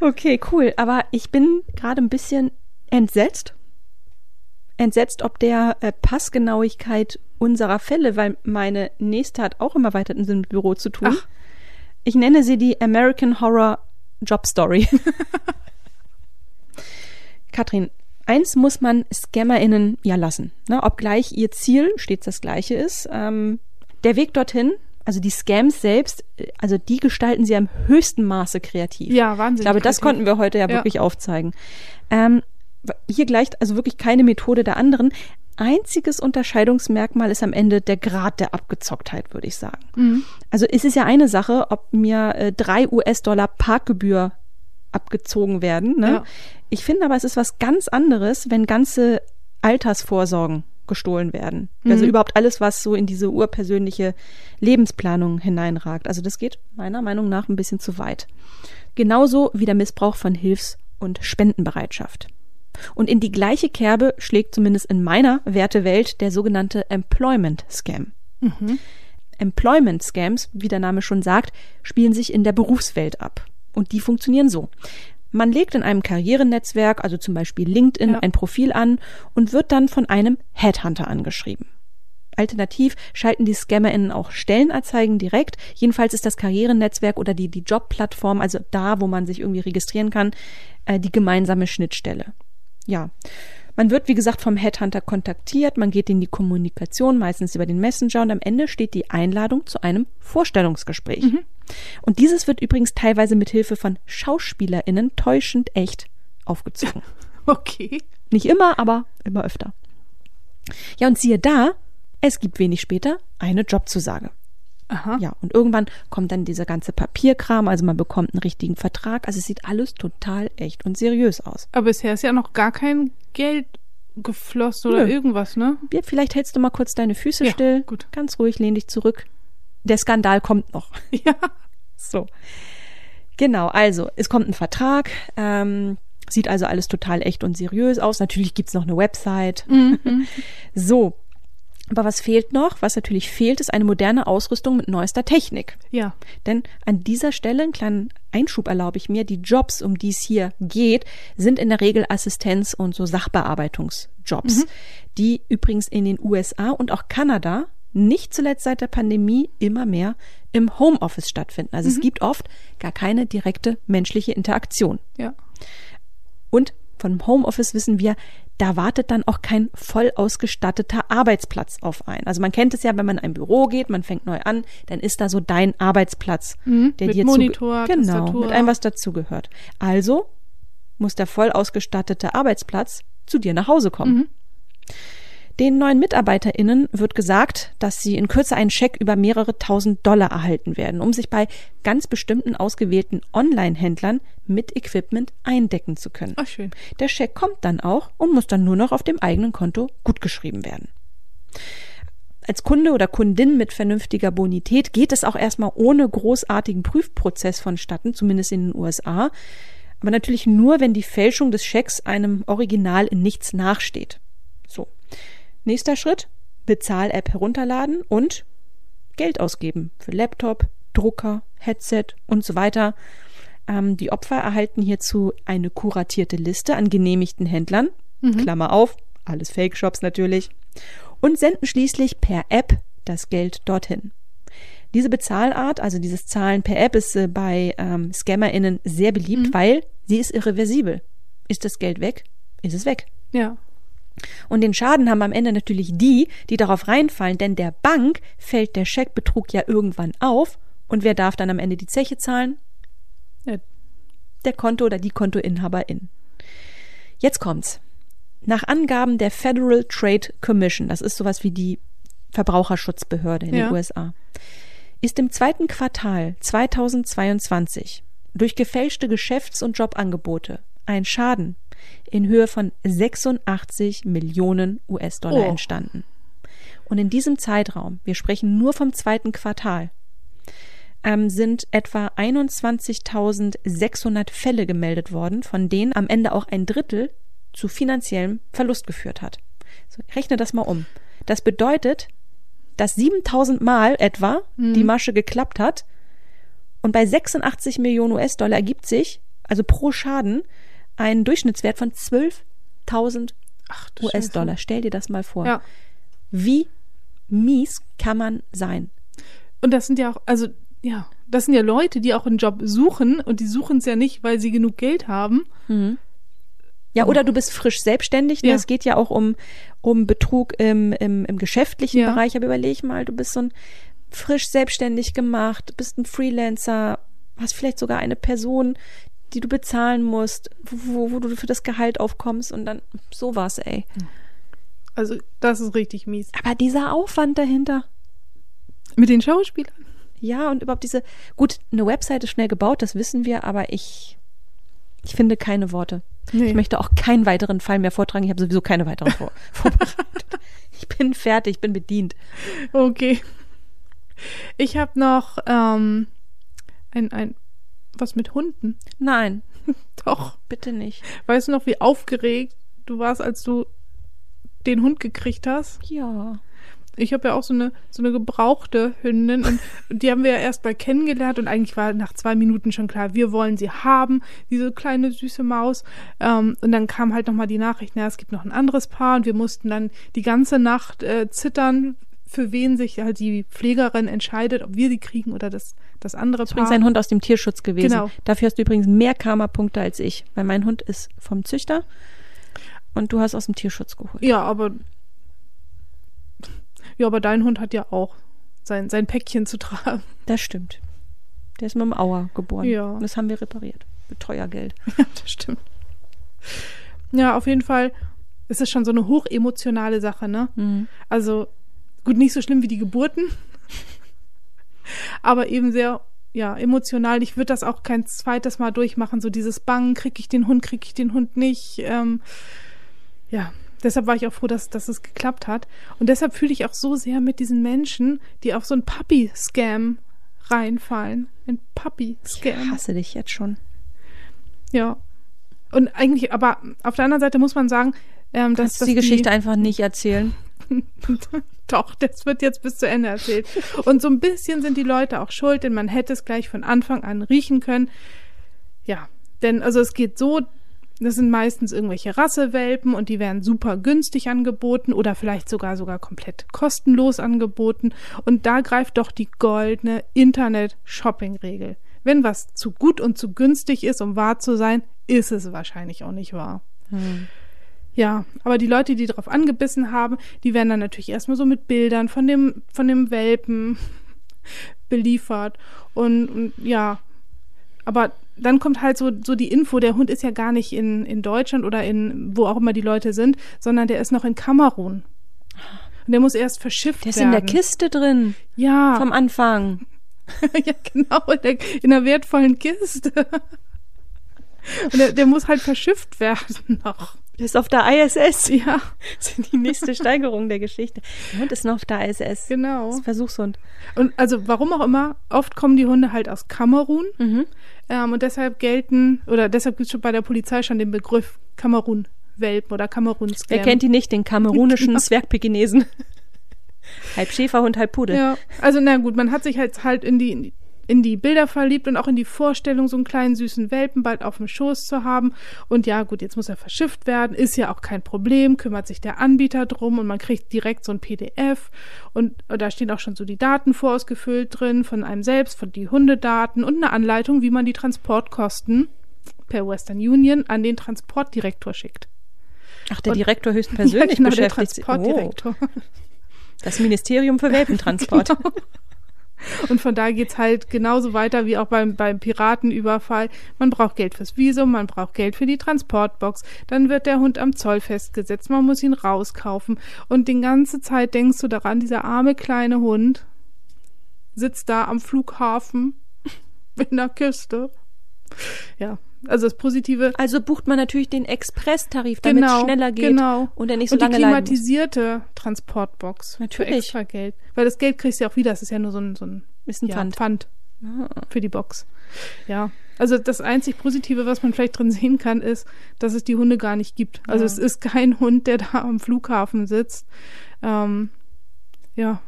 Okay, cool. Aber ich bin gerade ein bisschen entsetzt. Entsetzt ob der äh, Passgenauigkeit unserer Fälle, weil meine nächste hat auch im erweiterten Sinn mit Büro zu tun. Ach. Ich nenne sie die American Horror Job Story. Katrin, eins muss man ScammerInnen ja lassen. Ne? Obgleich ihr Ziel stets das gleiche ist. Ähm, der Weg dorthin, also die Scams selbst, äh, also die gestalten sie am höchsten Maße kreativ. Ja, Wahnsinn. Ich glaube, das konnten wir heute ja, Ja. wirklich aufzeigen. Ähm, hier gleicht also wirklich keine Methode der anderen. Einziges Unterscheidungsmerkmal ist am Ende der Grad der Abgezocktheit, würde ich sagen. Mhm. Also es ist ja eine Sache, ob mir äh, drei US-Dollar Parkgebühr abgezogen werden. Ne? Ja. Ich finde aber, es ist was ganz anderes, wenn ganze Altersvorsorgen gestohlen werden. Also Mhm. überhaupt alles, was so in diese urpersönliche Lebensplanung hineinragt. Also das geht meiner Meinung nach ein bisschen zu weit. Genauso wie der Missbrauch von Hilfs- und Spendenbereitschaft. Und in die gleiche Kerbe schlägt zumindest in meiner Wertewelt der sogenannte Employment Scam. Mhm. Employment Scams, wie der Name schon sagt, spielen sich in der Berufswelt ab. Und die funktionieren so. Man legt in einem Karrierenetzwerk, also zum Beispiel LinkedIn, Ja. ein Profil an und wird dann von einem Headhunter angeschrieben. Alternativ schalten die ScammerInnen auch Stellenanzeigen direkt. Jedenfalls ist das Karrierenetzwerk oder die, die Jobplattform, also da, wo man sich irgendwie registrieren kann, äh, die gemeinsame Schnittstelle. Ja. Man wird, wie gesagt, vom Headhunter kontaktiert, man geht in die Kommunikation, meistens über den Messenger und am Ende steht die Einladung zu einem Vorstellungsgespräch. Und dieses wird übrigens teilweise mit Hilfe von SchauspielerInnen täuschend echt aufgezogen. Okay. Nicht immer, aber immer öfter. Ja, und siehe da, es gibt wenig später eine Jobzusage. Aha. Ja, und irgendwann kommt dann dieser ganze Papierkram, also man bekommt einen richtigen Vertrag. Also es sieht alles total echt und seriös aus. Aber bisher ist ja noch gar kein Geld geflossen oder Nö. irgendwas, ne? Ja, vielleicht hältst du mal kurz deine Füße Ja, still. gut. Ganz ruhig, lehn dich zurück. Der Skandal kommt noch. Ja. So. Genau, also es kommt ein Vertrag, ähm, sieht also alles total echt und seriös aus. Natürlich gibt's noch eine Website. So. Aber was fehlt noch? Was natürlich fehlt, ist eine moderne Ausrüstung mit neuester Technik. Ja. Denn an dieser Stelle, einen kleinen Einschub erlaube ich mir, die Jobs, um die es hier geht, sind in der Regel Assistenz- und so Sachbearbeitungsjobs, die übrigens in den USA und auch Kanada nicht zuletzt seit der Pandemie immer mehr im Homeoffice stattfinden. Also es gibt oft gar keine direkte menschliche Interaktion. Ja. Und vom Homeoffice wissen wir, da wartet dann auch kein voll ausgestatteter Arbeitsplatz auf einen. Also man kennt es ja, wenn man in ein Büro geht, man fängt neu an, dann ist da so dein Arbeitsplatz, Mhm, der mit dir Monitor, genau, Tastatur. mit allem was dazugehört. Also muss der voll ausgestattete Arbeitsplatz zu dir nach Hause kommen. Mhm. Den neuen MitarbeiterInnen wird gesagt, dass sie in Kürze einen Scheck über mehrere tausend Dollar erhalten werden, um sich bei ganz bestimmten ausgewählten Online-Händlern mit Equipment eindecken zu können. Ach, schön. Der Scheck kommt dann auch und muss dann nur noch auf dem eigenen Konto gutgeschrieben werden. Als Kunde oder Kundin mit vernünftiger Bonität geht es auch erstmal ohne großartigen Prüfprozess vonstatten, zumindest in den USA. Aber natürlich nur, wenn die Fälschung des Schecks einem Original in nichts nachsteht. So. Nächster Schritt. Bezahl-App herunterladen und Geld ausgeben für Laptop, Drucker, Headset und so weiter. Ähm, die Opfer erhalten hierzu eine kuratierte Liste an genehmigten Händlern, Klammer auf, alles Fake-Shops natürlich, und senden schließlich per App das Geld dorthin. Diese Bezahlart, also dieses Zahlen per App, ist äh, bei ähm, ScammerInnen sehr beliebt, weil sie ist irreversibel. Ist das Geld weg, ist es weg. Ja. Und den Schaden haben am Ende natürlich die, die darauf reinfallen, denn der Bank fällt der Scheckbetrug ja irgendwann auf und wer darf dann am Ende die Zeche zahlen? ja. Der Konto oder die Kontoinhaberin. Jetzt kommt's. Nach Angaben der Federal Trade Commission, das ist sowas wie die Verbraucherschutzbehörde in Ja. den USA, ist im zweiten Quartal 2022 durch gefälschte Geschäfts- und Jobangebote ein Schaden in Höhe von 86 Millionen US-Dollar Oh. entstanden. Und in diesem Zeitraum, wir sprechen nur vom zweiten Quartal, ähm, sind etwa 21.600 Fälle gemeldet worden, von denen am Ende auch ein Drittel zu finanziellem Verlust geführt hat. So, rechne das mal um. Das bedeutet, dass 7000 Mal etwa die Masche geklappt hat und bei 86 Millionen US-Dollar ergibt sich, also pro Schaden, ein Durchschnittswert von 12.000 Ach, du US-Dollar. Stell dir das mal vor. Ja. Wie mies kann man sein? Und das sind ja auch, also, ja, das sind ja Leute, die auch einen Job suchen und die suchen es ja nicht, weil sie genug Geld haben. Ja, oder du bist frisch selbstständig. Ne? Ja. Es geht ja auch um, um Betrug im, im, im geschäftlichen Ja. Bereich. Aber überleg mal, du bist so ein frisch selbstständig gemacht, bist ein Freelancer, hast vielleicht sogar eine Person, die du bezahlen musst, wo, wo du für das Gehalt aufkommst und dann sowas, ey. Also, das ist richtig mies. Aber dieser Aufwand dahinter. Mit den Schauspielern? Ja, und überhaupt diese, gut, eine Website ist schnell gebaut, das wissen wir, aber ich, ich finde keine Worte. Nee. Ich möchte auch keinen weiteren Fall mehr vortragen. Ich habe sowieso keine weiteren vor vorbereitet. Ich bin fertig, ich bin bedient. Okay. Ich habe noch ähm, ein, ein, was mit Hunden. Nein, Doch. bitte nicht. Weißt du noch, wie aufgeregt du warst, als du den Hund gekriegt hast? Ja. Ich habe ja auch so eine so eine gebrauchte Hündin und die haben wir ja erst mal kennengelernt und eigentlich war nach zwei Minuten schon klar, wir wollen sie haben, diese kleine süße Maus. Ähm, und dann kam halt nochmal die Nachricht, na, es gibt noch ein anderes Paar und wir mussten dann die ganze Nacht äh, zittern, für wen sich halt die Pflegerin entscheidet, ob wir sie kriegen oder das, das andere Das ist übrigens Paar. ein Hund aus dem Tierschutz gewesen. Genau. Dafür hast du übrigens mehr Karma-Punkte als ich, weil mein Hund ist vom Züchter und du hast aus dem Tierschutz geholt. Ja, aber ja, aber dein Hund hat ja auch sein, sein Päckchen zu tragen. Das stimmt. Der ist mit dem Auer geboren. Ja. Und das haben wir repariert. Mit Teuergeld. Ja, das stimmt. Ja, auf jeden Fall ist es schon so eine hochemotionale Sache, ne? Mhm. Also, gut, nicht so schlimm wie die Geburten, aber eben sehr, ja, emotional. Ich würde das auch kein zweites Mal durchmachen, so dieses Bangen, kriege ich den Hund, kriege ich den Hund nicht. Ähm, ja, deshalb war ich auch froh, dass, dass es geklappt hat. Und deshalb fühle ich auch so sehr mit diesen Menschen, die auf so einen Puppy-Scam reinfallen. Ein Ich Puppy-Scam. hasse dich jetzt schon. Ja. Und eigentlich, aber auf der anderen Seite muss man sagen, ähm, dass, Kannst dass die Geschichte einfach nicht erzählen? Doch, das wird jetzt bis zu Ende erzählt. Und so ein bisschen sind die Leute auch schuld, denn man hätte es gleich von Anfang an riechen können. Ja, denn also es geht so, das sind meistens irgendwelche Rassewelpen und die werden super günstig angeboten oder vielleicht sogar sogar komplett kostenlos angeboten. Und da greift doch die goldene Internet-Shopping-Regel. Wenn was zu gut und zu günstig ist, um wahr zu sein, ist es wahrscheinlich auch nicht wahr. Ja, aber die Leute, die darauf angebissen haben, die werden dann natürlich erstmal so mit Bildern von dem, von dem Welpen beliefert. Und, und ja, aber dann kommt halt so, so die Info, der Hund ist ja gar nicht in, in Deutschland oder in wo auch immer die Leute sind, sondern der ist noch in Kamerun. Und der muss erst verschifft Der ist werden. in der Kiste drin. Ja, Vom Anfang. ja, genau, in der, in der wertvollen Kiste. Und der, der muss halt verschifft werden noch. Der ist auf der ISS. Ja, Das ist die nächste Steigerung der Geschichte. Der Hund ist noch auf der ISS. genau. Das ist Versuchshund. Und also warum auch immer, oft kommen die Hunde halt aus Kamerun Mhm. ähm, und deshalb gelten, oder deshalb gibt es schon bei der Polizei schon den Begriff Kamerun-Welpen oder Kamerun-Scam. Wer kennt die nicht? Den kamerunischen Genau. Zwergpekinesen. halb Schäferhund, halb Pudel. Ja, also na gut, man hat sich halt halt in die, in die in die Bilder verliebt und auch in die Vorstellung, so einen kleinen süßen Welpen bald auf dem Schoß zu haben. Und ja, gut, jetzt muss er verschifft werden, ist ja auch kein Problem, kümmert sich der Anbieter drum und man kriegt direkt so ein PDF und da stehen auch schon so die Daten vorausgefüllt drin von einem selbst, von die Hundedaten und eine Anleitung, wie man die Transportkosten per Western Union an den Transportdirektor schickt. Ach, der Und- Direktor höchstpersönlich ja, genau, der beschäftigt sich. Oh, Transportdirektor. das Ministerium für Welpentransport. Genau. Und von da geht's halt genauso weiter wie auch beim, beim Piratenüberfall. Man braucht Geld fürs Visum, man braucht Geld für die Transportbox. Dann wird der Hund am Zoll festgesetzt, man muss ihn rauskaufen. Und die ganze Zeit denkst du daran, dieser arme kleine Hund sitzt da am Flughafen in der Küste. Ja, also das Positive. Also bucht man natürlich den Express-Tarif, damit Genau, es schneller geht genau. und er nicht so und die lange muss. klimatisierte Transportbox. Natürlich. Für extra Geld. Weil das Geld kriegst du ja auch wieder. Das ist ja nur so ein, so ein, Ist ein ja, Pfand. Pfand Ah. für die Box. Ja. Also das einzig Positive, was man vielleicht drin sehen kann, ist, dass es die Hunde gar nicht gibt. Also Ja. es ist kein Hund, der da am Flughafen sitzt. Ähm, ja.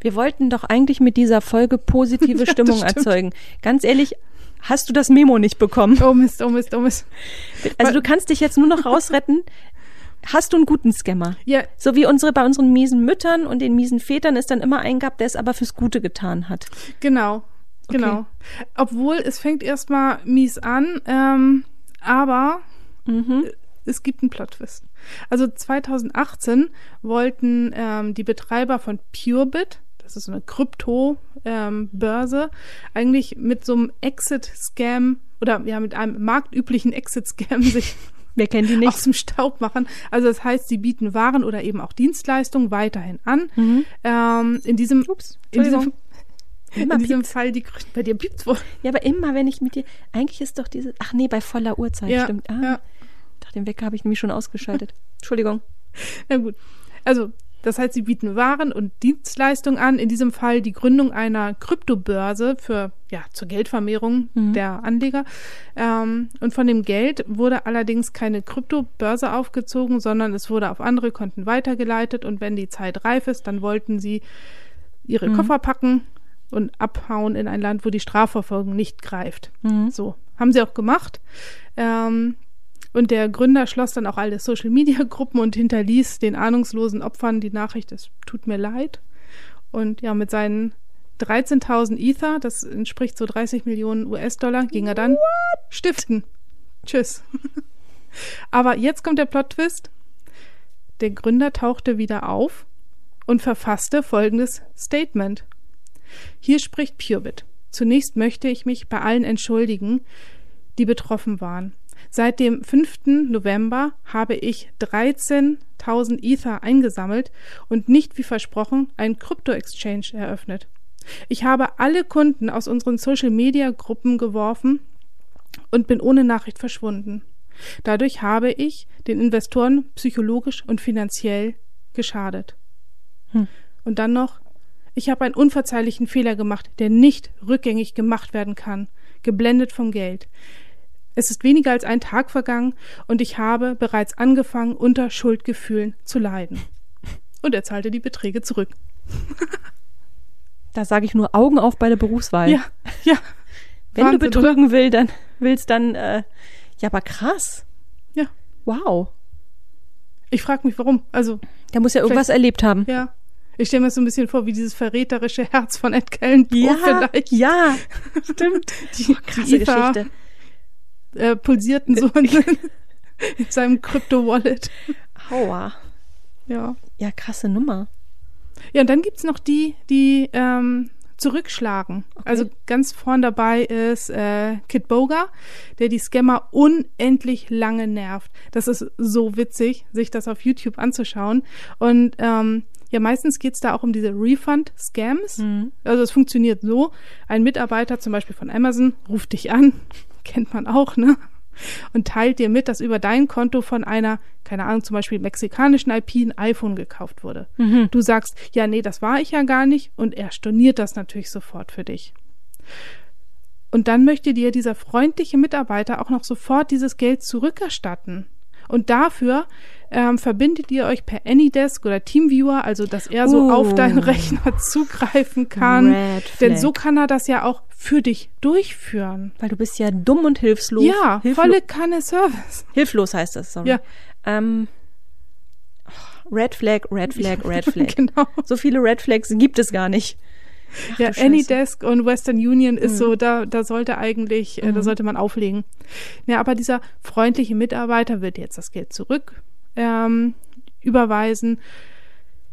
Wir wollten doch eigentlich mit dieser Folge positive Stimmung erzeugen. Ganz ehrlich, hast du das Memo nicht bekommen? Oh Mist, oh Mist, oh Mist. Also du kannst dich jetzt nur noch rausretten. Hast du einen guten Scammer? Ja, So wie unsere bei unseren miesen Müttern und den miesen Vätern ist dann immer ein gab, der es aber fürs Gute getan hat. Genau, genau. Obwohl es fängt erstmal mies an, ähm, aber Mhm. es gibt einen Plot-Twist. Also 2018 wollten ähm, die Betreiber von Purebit, das ist so eine Krypto-Börse, eigentlich mit so einem Exit-Scam oder ja mit einem marktüblichen Exit-Scam sich Wer kennt die nicht? aus dem Staub machen. Also das heißt, sie bieten Waren oder eben auch Dienstleistungen weiterhin an. Mhm. Ähm, in diesem, Ups, in diesem. Immer in diesem piept's. Fall die bei dir piept's wohl. Ja, aber immer, wenn ich mit dir. Eigentlich ist doch diese. Ach nee, bei voller Uhrzeit, Ja, stimmt. Ah, ja. Doch, den Wecker habe ich nämlich schon ausgeschaltet. Entschuldigung. Na gut. Also, das heißt, sie bieten Waren und Dienstleistungen an. In diesem Fall die Gründung einer Kryptobörse für, ja, zur Geldvermehrung Mhm. der Anleger. Ähm, und von dem Geld wurde allerdings keine Kryptobörse aufgezogen, sondern es wurde auf andere Konten weitergeleitet. Und wenn die Zeit reif ist, dann wollten sie ihre Mhm. Koffer packen und abhauen in ein Land, wo die Strafverfolgung nicht greift. Mhm. So, haben sie auch gemacht. Ähm, und der Gründer schloss dann auch alle Social-Media-Gruppen und hinterließ den ahnungslosen Opfern die Nachricht, es tut mir leid. Und ja, mit seinen 13.000 Ether, das entspricht so 30 Millionen US-Dollar, ging er dann stiften. Tschüss. Aber jetzt kommt der Plot-Twist. Der Gründer tauchte wieder auf und verfasste folgendes Statement. Hier spricht Purebit. Zunächst möchte ich mich bei allen entschuldigen, die betroffen waren. Seit dem 5. November habe ich 13.000 Ether eingesammelt und nicht wie versprochen einen Krypto-Exchange eröffnet. Ich habe alle Kunden aus unseren Social-Media-Gruppen geworfen und bin ohne Nachricht verschwunden. Dadurch habe ich den Investoren psychologisch und finanziell geschadet. Hm. Und dann noch, ich habe einen unverzeihlichen Fehler gemacht, der nicht rückgängig gemacht werden kann, geblendet vom Geld. Es ist weniger als ein Tag vergangen und ich habe bereits angefangen, unter Schuldgefühlen zu leiden. Und er zahlte die Beträge zurück. Da sage ich nur Augen auf bei der Berufswahl. Ja, ja. Wenn Wahnsinn, du betrügen will, dann willst, dann. Äh, ja, aber krass. Ja. Wow. Ich frage mich, warum. Also, Der muss ja irgendwas erlebt haben. ja. Ich stelle mir so ein bisschen vor, wie dieses verräterische Herz von Ed Kellenpohl Ja, vielleicht. ja, stimmt. Die, Krasse die Geschichte. Äh, pulsierten so in, in seinem Krypto-Wallet. Aua. Ja. Ja, krasse Nummer. Ja, und dann gibt's noch die, die ähm, zurückschlagen. Also ganz vorn dabei ist äh, Kid Boga, der die Scammer unendlich lange nervt. Das ist so witzig, sich das auf YouTube anzuschauen. Und ähm, ja, meistens geht's da auch um diese Refund-Scams. Mhm. Also es funktioniert so, ein Mitarbeiter zum Beispiel von Amazon ruft dich an, kennt man auch, ne? Und teilt dir mit, dass über dein Konto von einer, keine Ahnung, zum Beispiel mexikanischen IP ein iPhone gekauft wurde. Mhm. Du sagst, ja, nee, das war ich ja gar nicht und er storniert das natürlich sofort für dich. Und dann möchte dir dieser freundliche Mitarbeiter auch noch sofort dieses Geld zurückerstatten. Und dafür ähm, verbindet ihr euch per Anydesk oder Teamviewer, also dass er so Uh. auf deinen Rechner zugreifen kann. Red Denn so kann er das ja auch für dich durchführen. Weil du bist ja dumm und hilflos. Ja, Hilflo volle Kanne Service. hilflos heißt das, sorry. Ja. Ähm, Red Flag, Red Flag, Red Flag. genau. So viele Red Flags gibt es gar nicht. Ach, Ja. Anydesk und Western Union ist Mhm. so, da, da sollte eigentlich, äh, da Mhm. sollte man auflegen. Ja, aber dieser freundliche Mitarbeiter wird jetzt das Geld zurück ähm, überweisen.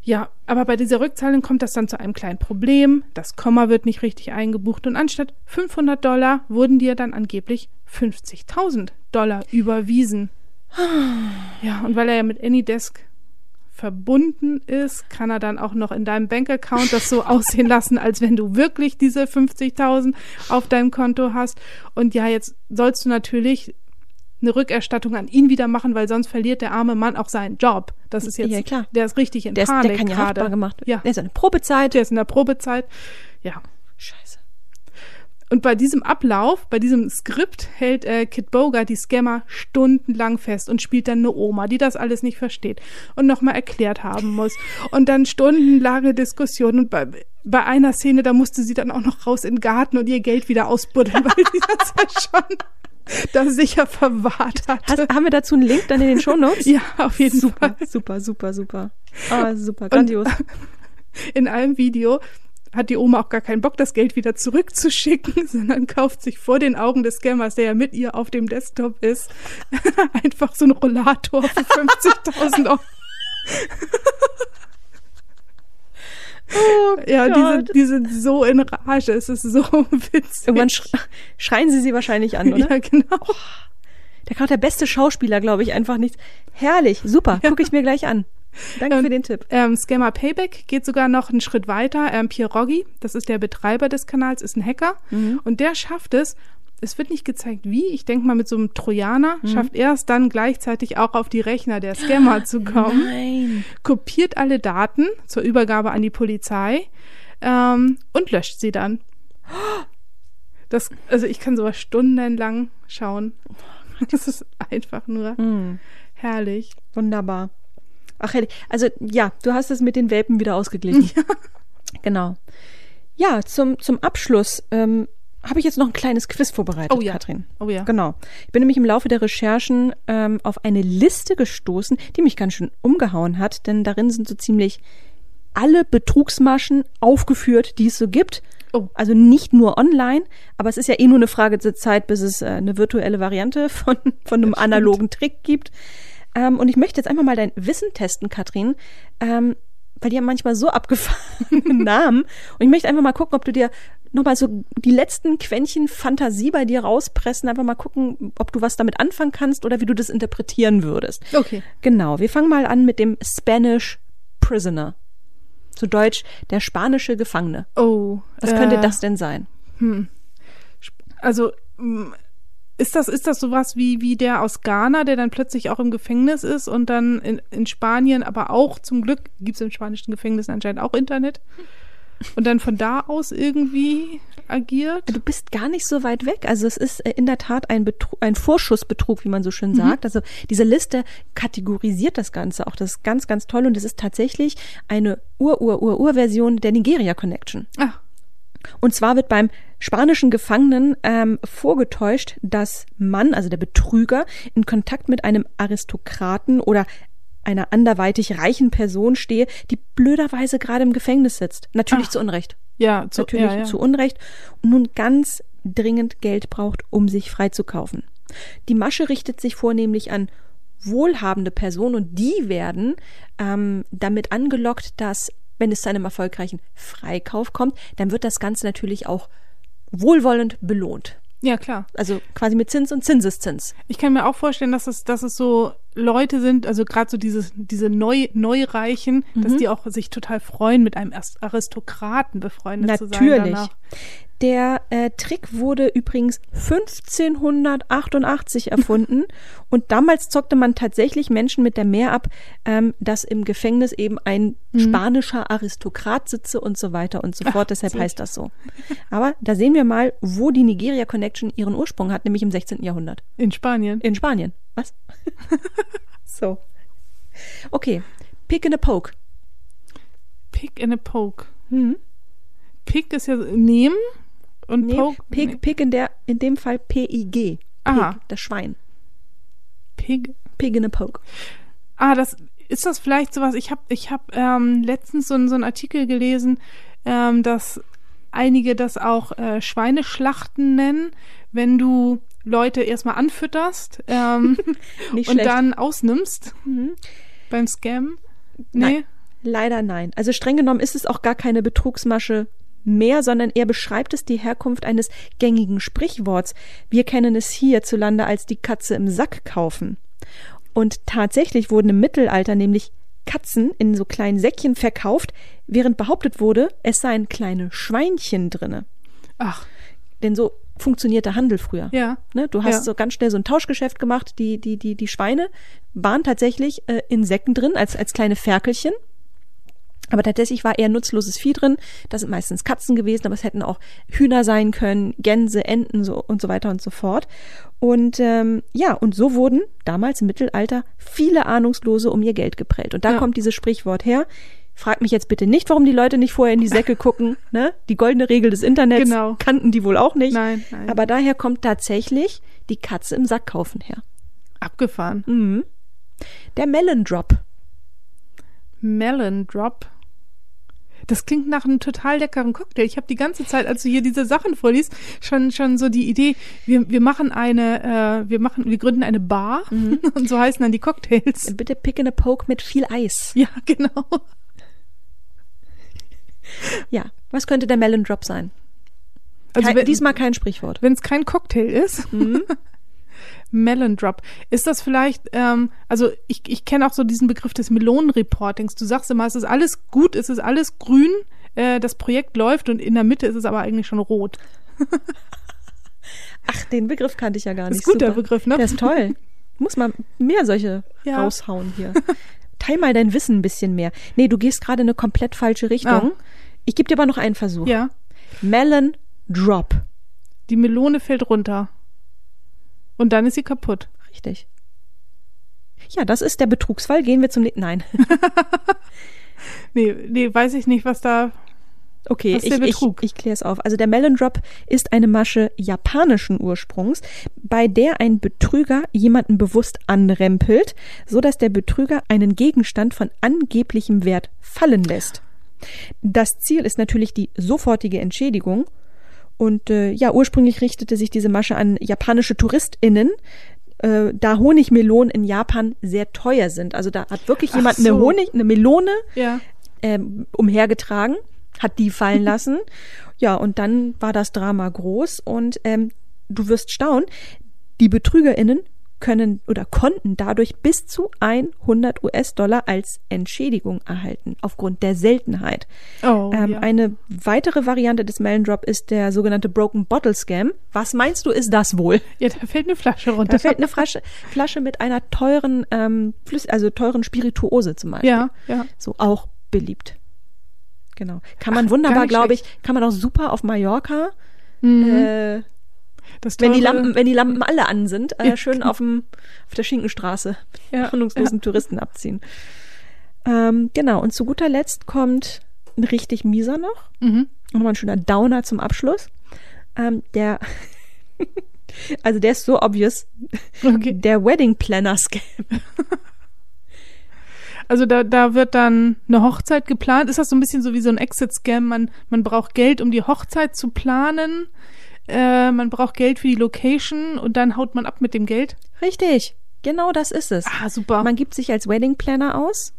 Ja, aber bei dieser Rückzahlung kommt das dann zu einem kleinen Problem. Das Komma wird nicht richtig eingebucht und anstatt 500 Dollar wurden dir dann angeblich 50.000 Dollar überwiesen. Ja, und weil er ja mit Anydesk verbunden ist, kann er dann auch noch in deinem Bankaccount das so aussehen lassen, als wenn du wirklich diese 50.000 auf deinem Konto hast. Und ja, jetzt sollst du natürlich eine Rückerstattung an ihn wieder machen, weil sonst verliert der arme Mann auch seinen Job. Das ist jetzt, Ja, klar. der ist richtig in Der, ist, Panik der kann ja haftbar gemacht werden. Ja, Der ist eine Probezeit. der ist in der Probezeit. Ja. Scheiße. Und bei diesem Ablauf, bei diesem Skript hält äh, Kid Bogart die Scammer stundenlang fest und spielt dann eine Oma, die das alles nicht versteht und nochmal erklärt haben muss. Und dann stundenlange Diskussionen. Und bei, bei einer Szene, da musste sie dann auch noch raus in den Garten und ihr Geld wieder ausbuddeln, weil die das ja schon da sicher verwahrt hatte. haben wir dazu einen Link dann in den Shownotes? Ja, auf jeden super, Fall. super, super, super. Ah, super, grandios. In einem Video hat die Oma auch gar keinen Bock, das Geld wieder zurückzuschicken, sondern kauft sich vor den Augen des Scammers, der ja mit ihr auf dem Desktop ist, einfach so einen Rollator für 50.000 Euro. Oh Ja, die sind, die sind so in Rage, es ist so witzig. Irgendwann sch schreien sie sie wahrscheinlich an, oder? Ja, genau. Der kann auch der beste Schauspieler, glaube ich, einfach nicht. Herrlich, super, gucke ich mir gleich an. Danke für den Tipp. Ähm, Scammer Payback geht sogar noch einen Schritt weiter. Ähm, Pierre Roggi, das ist der Betreiber des Kanals, ist ein Hacker Mhm. und der schafft es, es wird nicht gezeigt, wie. Ich denke mal, mit so einem Trojaner Mhm. schafft er es dann gleichzeitig auch auf die Rechner der Scammer zu kommen. Nein. kopiert alle Daten zur Übergabe an die Polizei ähm, und löscht sie dann. Das, also ich kann sowas stundenlang schauen. Das ist einfach nur Hm, herrlich. wunderbar. Ach, herrlich. Also, ja, du hast es mit den Welpen wieder ausgeglichen. Genau. Ja, zum, zum Abschluss ähm, habe ich jetzt noch ein kleines Quiz vorbereitet, Oh ja. Katrin. Oh ja. Genau. Ich bin nämlich im Laufe der Recherchen ähm, auf eine Liste gestoßen, die mich ganz schön umgehauen hat, denn darin sind so ziemlich alle Betrugsmaschen aufgeführt, die es so gibt. Oh. Also nicht nur online, aber es ist ja eh nur eine Frage der Zeit, bis es äh, eine virtuelle Variante von, von einem analogen Trick gibt. Ähm, und ich möchte jetzt einfach mal dein Wissen testen, Katrin, ähm, weil die haben manchmal so abgefahrene Namen. Und ich möchte einfach mal gucken, ob du dir nochmal so die letzten Quäntchen Fantasie bei dir rauspressen, einfach mal gucken, ob du was damit anfangen kannst oder wie du das interpretieren würdest. Okay. Genau, wir fangen mal an mit dem Spanish Prisoner. Zu Deutsch der spanische Gefangene. Oh. Was könnte äh, das denn sein? Also mm, ist das, ist das sowas wie, wie der aus Ghana, der dann plötzlich auch im Gefängnis ist und dann in, in Spanien, aber auch zum Glück gibt es im spanischen Gefängnis anscheinend auch Internet und dann von da aus irgendwie agiert? Du bist gar nicht so weit weg. Also es ist äh, in der Tat ein, Betru ein Vorschussbetrug, wie man so schön sagt. Also diese Liste kategorisiert das Ganze auch. Das ist ganz, ganz toll. Und es ist tatsächlich eine Ur-Ur-Ur-Ur-Version der Nigeria Connection. Ah, Und zwar wird beim spanischen Gefangenen ähm, vorgetäuscht, dass Mann, also der Betrüger, in Kontakt mit einem Aristokraten oder einer anderweitig reichen Person stehe, die blöderweise gerade im Gefängnis sitzt. Natürlich Ach. zu Unrecht. ja, zu, Natürlich ja, ja. zu Unrecht. Und nun ganz dringend Geld braucht, um sich freizukaufen. Die Masche richtet sich vornehmlich an wohlhabende Personen und die werden ähm, damit angelockt, dass, wenn es zu einem erfolgreichen Freikauf kommt, dann wird das Ganze natürlich auch wohlwollend belohnt. Ja, klar. Also quasi mit Zins und Zinseszins. Ich kann mir auch vorstellen, dass es, dass es so Leute sind, also gerade so dieses, diese Neu, Neureichen, dass Mhm. die auch sich total freuen, mit einem Aristokraten befreundet zu sein. Natürlich. Der äh, Trick wurde übrigens 1588 erfunden und damals zockte man tatsächlich Menschen mit der Mehr ab, ähm, dass im Gefängnis eben ein spanischer Aristokrat sitze und so weiter und so fort. Deshalb sehr heißt das so. Aber da sehen wir mal, wo die Nigeria Connection ihren Ursprung hat, nämlich im 16. Jahrhundert. In Spanien. In Spanien. Was? so. Okay. Pick in a poke. Pick and a poke. Mhm. Pick ist ja nehmen und Nee, poke. Pig, nee. Pig in der, in dem Fall P-I-G. Aha. das Schwein. Pig. Pig in a poke. Ah, das ist das vielleicht sowas. Ich habe ich hab, ähm, letztens so, einen- so einen Artikel gelesen, ähm, dass einige das auch äh, Schweineschlachten nennen, wenn du Leute erstmal anfütterst ähm, und schlecht. dann ausnimmst Mhm. beim Scam. Nein. Nee. Leider nein. Also streng genommen ist es auch gar keine Betrugsmasche mehr, sondern er beschreibt es die Herkunft eines gängigen Sprichworts. Wir kennen es hierzulande als die Katze im Sack kaufen. Und tatsächlich wurden im Mittelalter nämlich Katzen in so kleinen Säckchen verkauft, während behauptet wurde, es seien kleine Schweinchen drinne. Ach, Denn so funktionierte Handel früher. ja. Ne? Du hast Ja. so ganz schnell so ein Tauschgeschäft gemacht. Die, die, die, die Schweine waren tatsächlich äh, in Säcken drin, als, als kleine Ferkelchen. Aber tatsächlich war eher nutzloses Vieh drin. Das sind meistens Katzen gewesen, aber es hätten auch Hühner sein können, Gänse, Enten so und so weiter und so fort. Und ähm, ja, und so wurden damals im Mittelalter viele Ahnungslose um ihr Geld geprellt. Und da Ja. kommt dieses Sprichwort her. Frag mich jetzt bitte nicht, warum die Leute nicht vorher in die Säcke gucken. Ne? Die goldene Regel des Internets Genau. kannten die wohl auch nicht. Nein, nein. Aber daher kommt tatsächlich die Katze im Sack kaufen her. Abgefahren. Mhm. Der Melon Drop. Melon Drop. Das klingt nach einem total leckeren Cocktail. Ich habe die ganze Zeit, als du hier diese Sachen vorliest, schon schon so die Idee, wir, wir machen eine, äh, wir machen, wir gründen eine Bar und so heißen dann die Cocktails. Bitte Pick and a Poke mit viel Eis. Ja, genau. Ja, was könnte der Melon Drop sein? Also wenn, diesmal kein Sprichwort. wenn es kein Cocktail ist. Melon Drop. Ist das vielleicht, ähm, also ich, ich kenne auch so diesen Begriff des Melonenreportings. Du sagst immer, es ist alles gut, es ist alles grün, äh, das Projekt läuft und in der Mitte ist es aber eigentlich schon rot. Ach, den Begriff kannte ich ja gar Ist nicht. gut, der Super. Begriff, ne? Der ist toll. Muss man mehr solche Ja. raushauen hier. Teil mal dein Wissen ein bisschen mehr. Nee, du gehst gerade in eine komplett falsche Richtung. Ah. Ich gebe dir aber noch einen Versuch. Ja, Melon Drop. die Melone fällt runter. Und dann ist sie kaputt. Richtig. Ja, das ist der Betrugsfall. Gehen wir zum nächsten. Nein. Nee, nee, weiß ich nicht, was da. Okay, Was ist ich, ich, ich kläre es auf. Also der Melon Drop ist eine Masche japanischen Ursprungs, bei der ein Betrüger jemanden bewusst anrempelt, so dass der Betrüger einen Gegenstand von angeblichem Wert fallen lässt. Das Ziel ist natürlich die sofortige Entschädigung. Und äh, ja, ursprünglich richtete sich diese Masche an japanische TouristInnen, äh, da Honigmelonen in Japan sehr teuer sind. Also da hat wirklich jemand so. eine Honig, eine Melone Ja. ähm, umhergetragen, hat die fallen lassen. ja, und dann war das Drama groß und ähm, du wirst staunen, die BetrügerInnen können oder konnten dadurch bis zu 100 US-Dollar als Entschädigung erhalten, aufgrund der Seltenheit. Oh, ähm, ja. Eine weitere Variante des Melon Drop ist der sogenannte Broken Bottle Scam. Was meinst du, ist das wohl? ja, da fällt eine Flasche runter. Da fällt eine Flasche, Flasche mit einer teuren, ähm, Flüss also teuren Spirituose zum Beispiel. Ja, ja. So auch beliebt. Genau. Kann man Ach, wunderbar, glaube ich, kann man auch super auf Mallorca, Mhm. äh, wenn die Lampen, wenn die Lampen alle an sind, äh, Ja, schön auf dem, auf der Schinkenstraße Ja, ahnungslosen Touristen abziehen. Ähm, genau. Und zu guter Letzt kommt ein richtig mieser noch. Mhm. Nochmal ein schöner Downer zum Abschluss. Ähm, der, also der ist so obvious. Okay. Der Wedding Planner Scam. Also da, da wird dann eine Hochzeit geplant. Ist das so ein bisschen so wie so ein Exit-Scam? Man, man braucht Geld, um die Hochzeit zu planen. Äh, man braucht Geld für die Location und dann haut man ab mit dem Geld. Richtig. Genau das ist es. Ah, super. Man gibt sich als Wedding Planner aus.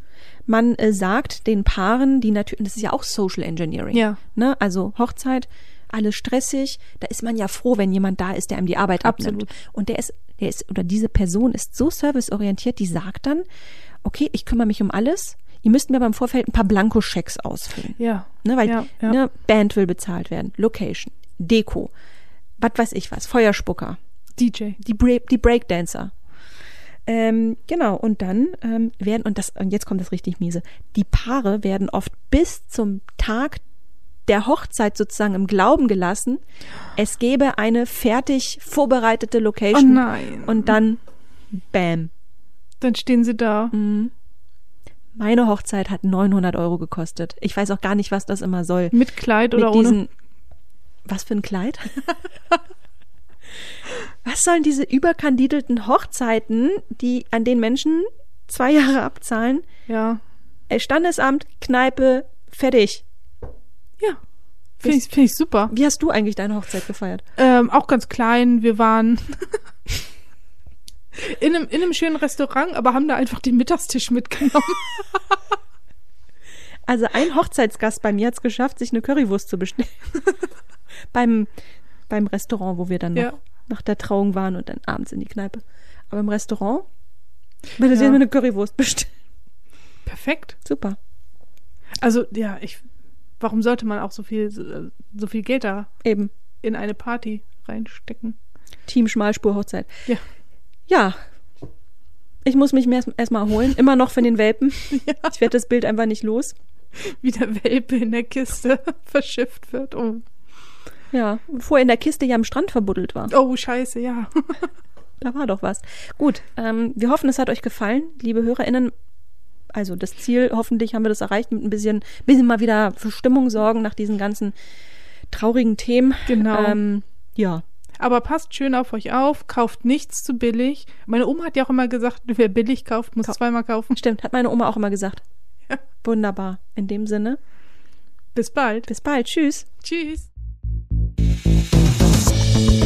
Man äh, sagt den Paaren, die natürlich, das ist ja auch Social Engineering. Ja. Ne? Also Hochzeit, alles stressig. Da ist man ja froh, wenn jemand da ist, der einem die Arbeit Absolut. abnimmt. Und der ist, der ist, oder diese Person ist so serviceorientiert, die sagt dann, okay, ich kümmere mich um alles. Ihr müsst mir beim Vorfeld ein paar Blankoschecks ausfüllen. ja. Ne, weil Ja, ja. Ne, Band will bezahlt werden, Location, Deko, was weiß ich was, Feuerspucker DJ. die, Bra die Breakdancer. Ähm, genau, und dann ähm, werden, und das, und jetzt kommt das richtig miese, die Paare werden oft bis zum Tag der Hochzeit sozusagen im Glauben gelassen, es gäbe eine fertig vorbereitete Oh Location. nein. Und dann, bam. Dann stehen sie da. Meine Hochzeit hat 900 Euro gekostet. Ich weiß auch gar nicht, was das immer soll. Mit Kleid Mit oder ohne? Was für ein Kleid? was sollen diese überkandidelten Hochzeiten, die an den Menschen zwei Jahre abzahlen? Ja. Standesamt, Kneipe, fertig. Ja. Finde ich, find ich super. Wie hast du eigentlich deine Hochzeit gefeiert? Ähm, auch ganz klein. Wir waren in einem, in einem schönen Restaurant, aber haben da einfach den Mittagstisch mitgenommen. Also ein Hochzeitsgast bei mir hat es geschafft, sich eine Currywurst zu bestellen. beim, beim Restaurant, wo wir dann noch Ja. nach der Trauung waren und dann abends in die Kneipe. Aber im Restaurant würde Ja. sie mir eine Currywurst bestellen. Perfekt. Super. Also, ja, ich, warum sollte man auch so viel, so- so viel Geld da Eben. in eine Party reinstecken? Team Schmalspur Hochzeit. Ja. Ja. Ich muss mich erst- erstmal erholen. Immer noch von den Welpen. Ich werde das Bild einfach nicht los. Wie der Welpe in der Kiste verschifft wird. Oh, Ja. Vorher in der Kiste ja am Strand verbuddelt war. oh scheiße, ja. Da war doch was. Gut, ähm, wir hoffen, es hat euch gefallen, liebe HörerInnen. Also das Ziel, hoffentlich haben wir das erreicht, mit ein bisschen, bisschen mal wieder für Stimmung sorgen nach diesen ganzen traurigen Themen. Genau. Ähm, ja, Aber passt schön auf euch auf, kauft nichts zu billig. Meine Oma hat ja auch immer gesagt, wer billig kauft, muss Kau- zweimal kaufen. stimmt, hat meine Oma auch immer gesagt. Ja. Wunderbar. In dem Sinne, Bis bald. bis bald. Tschüss. Tschüss. Thank you.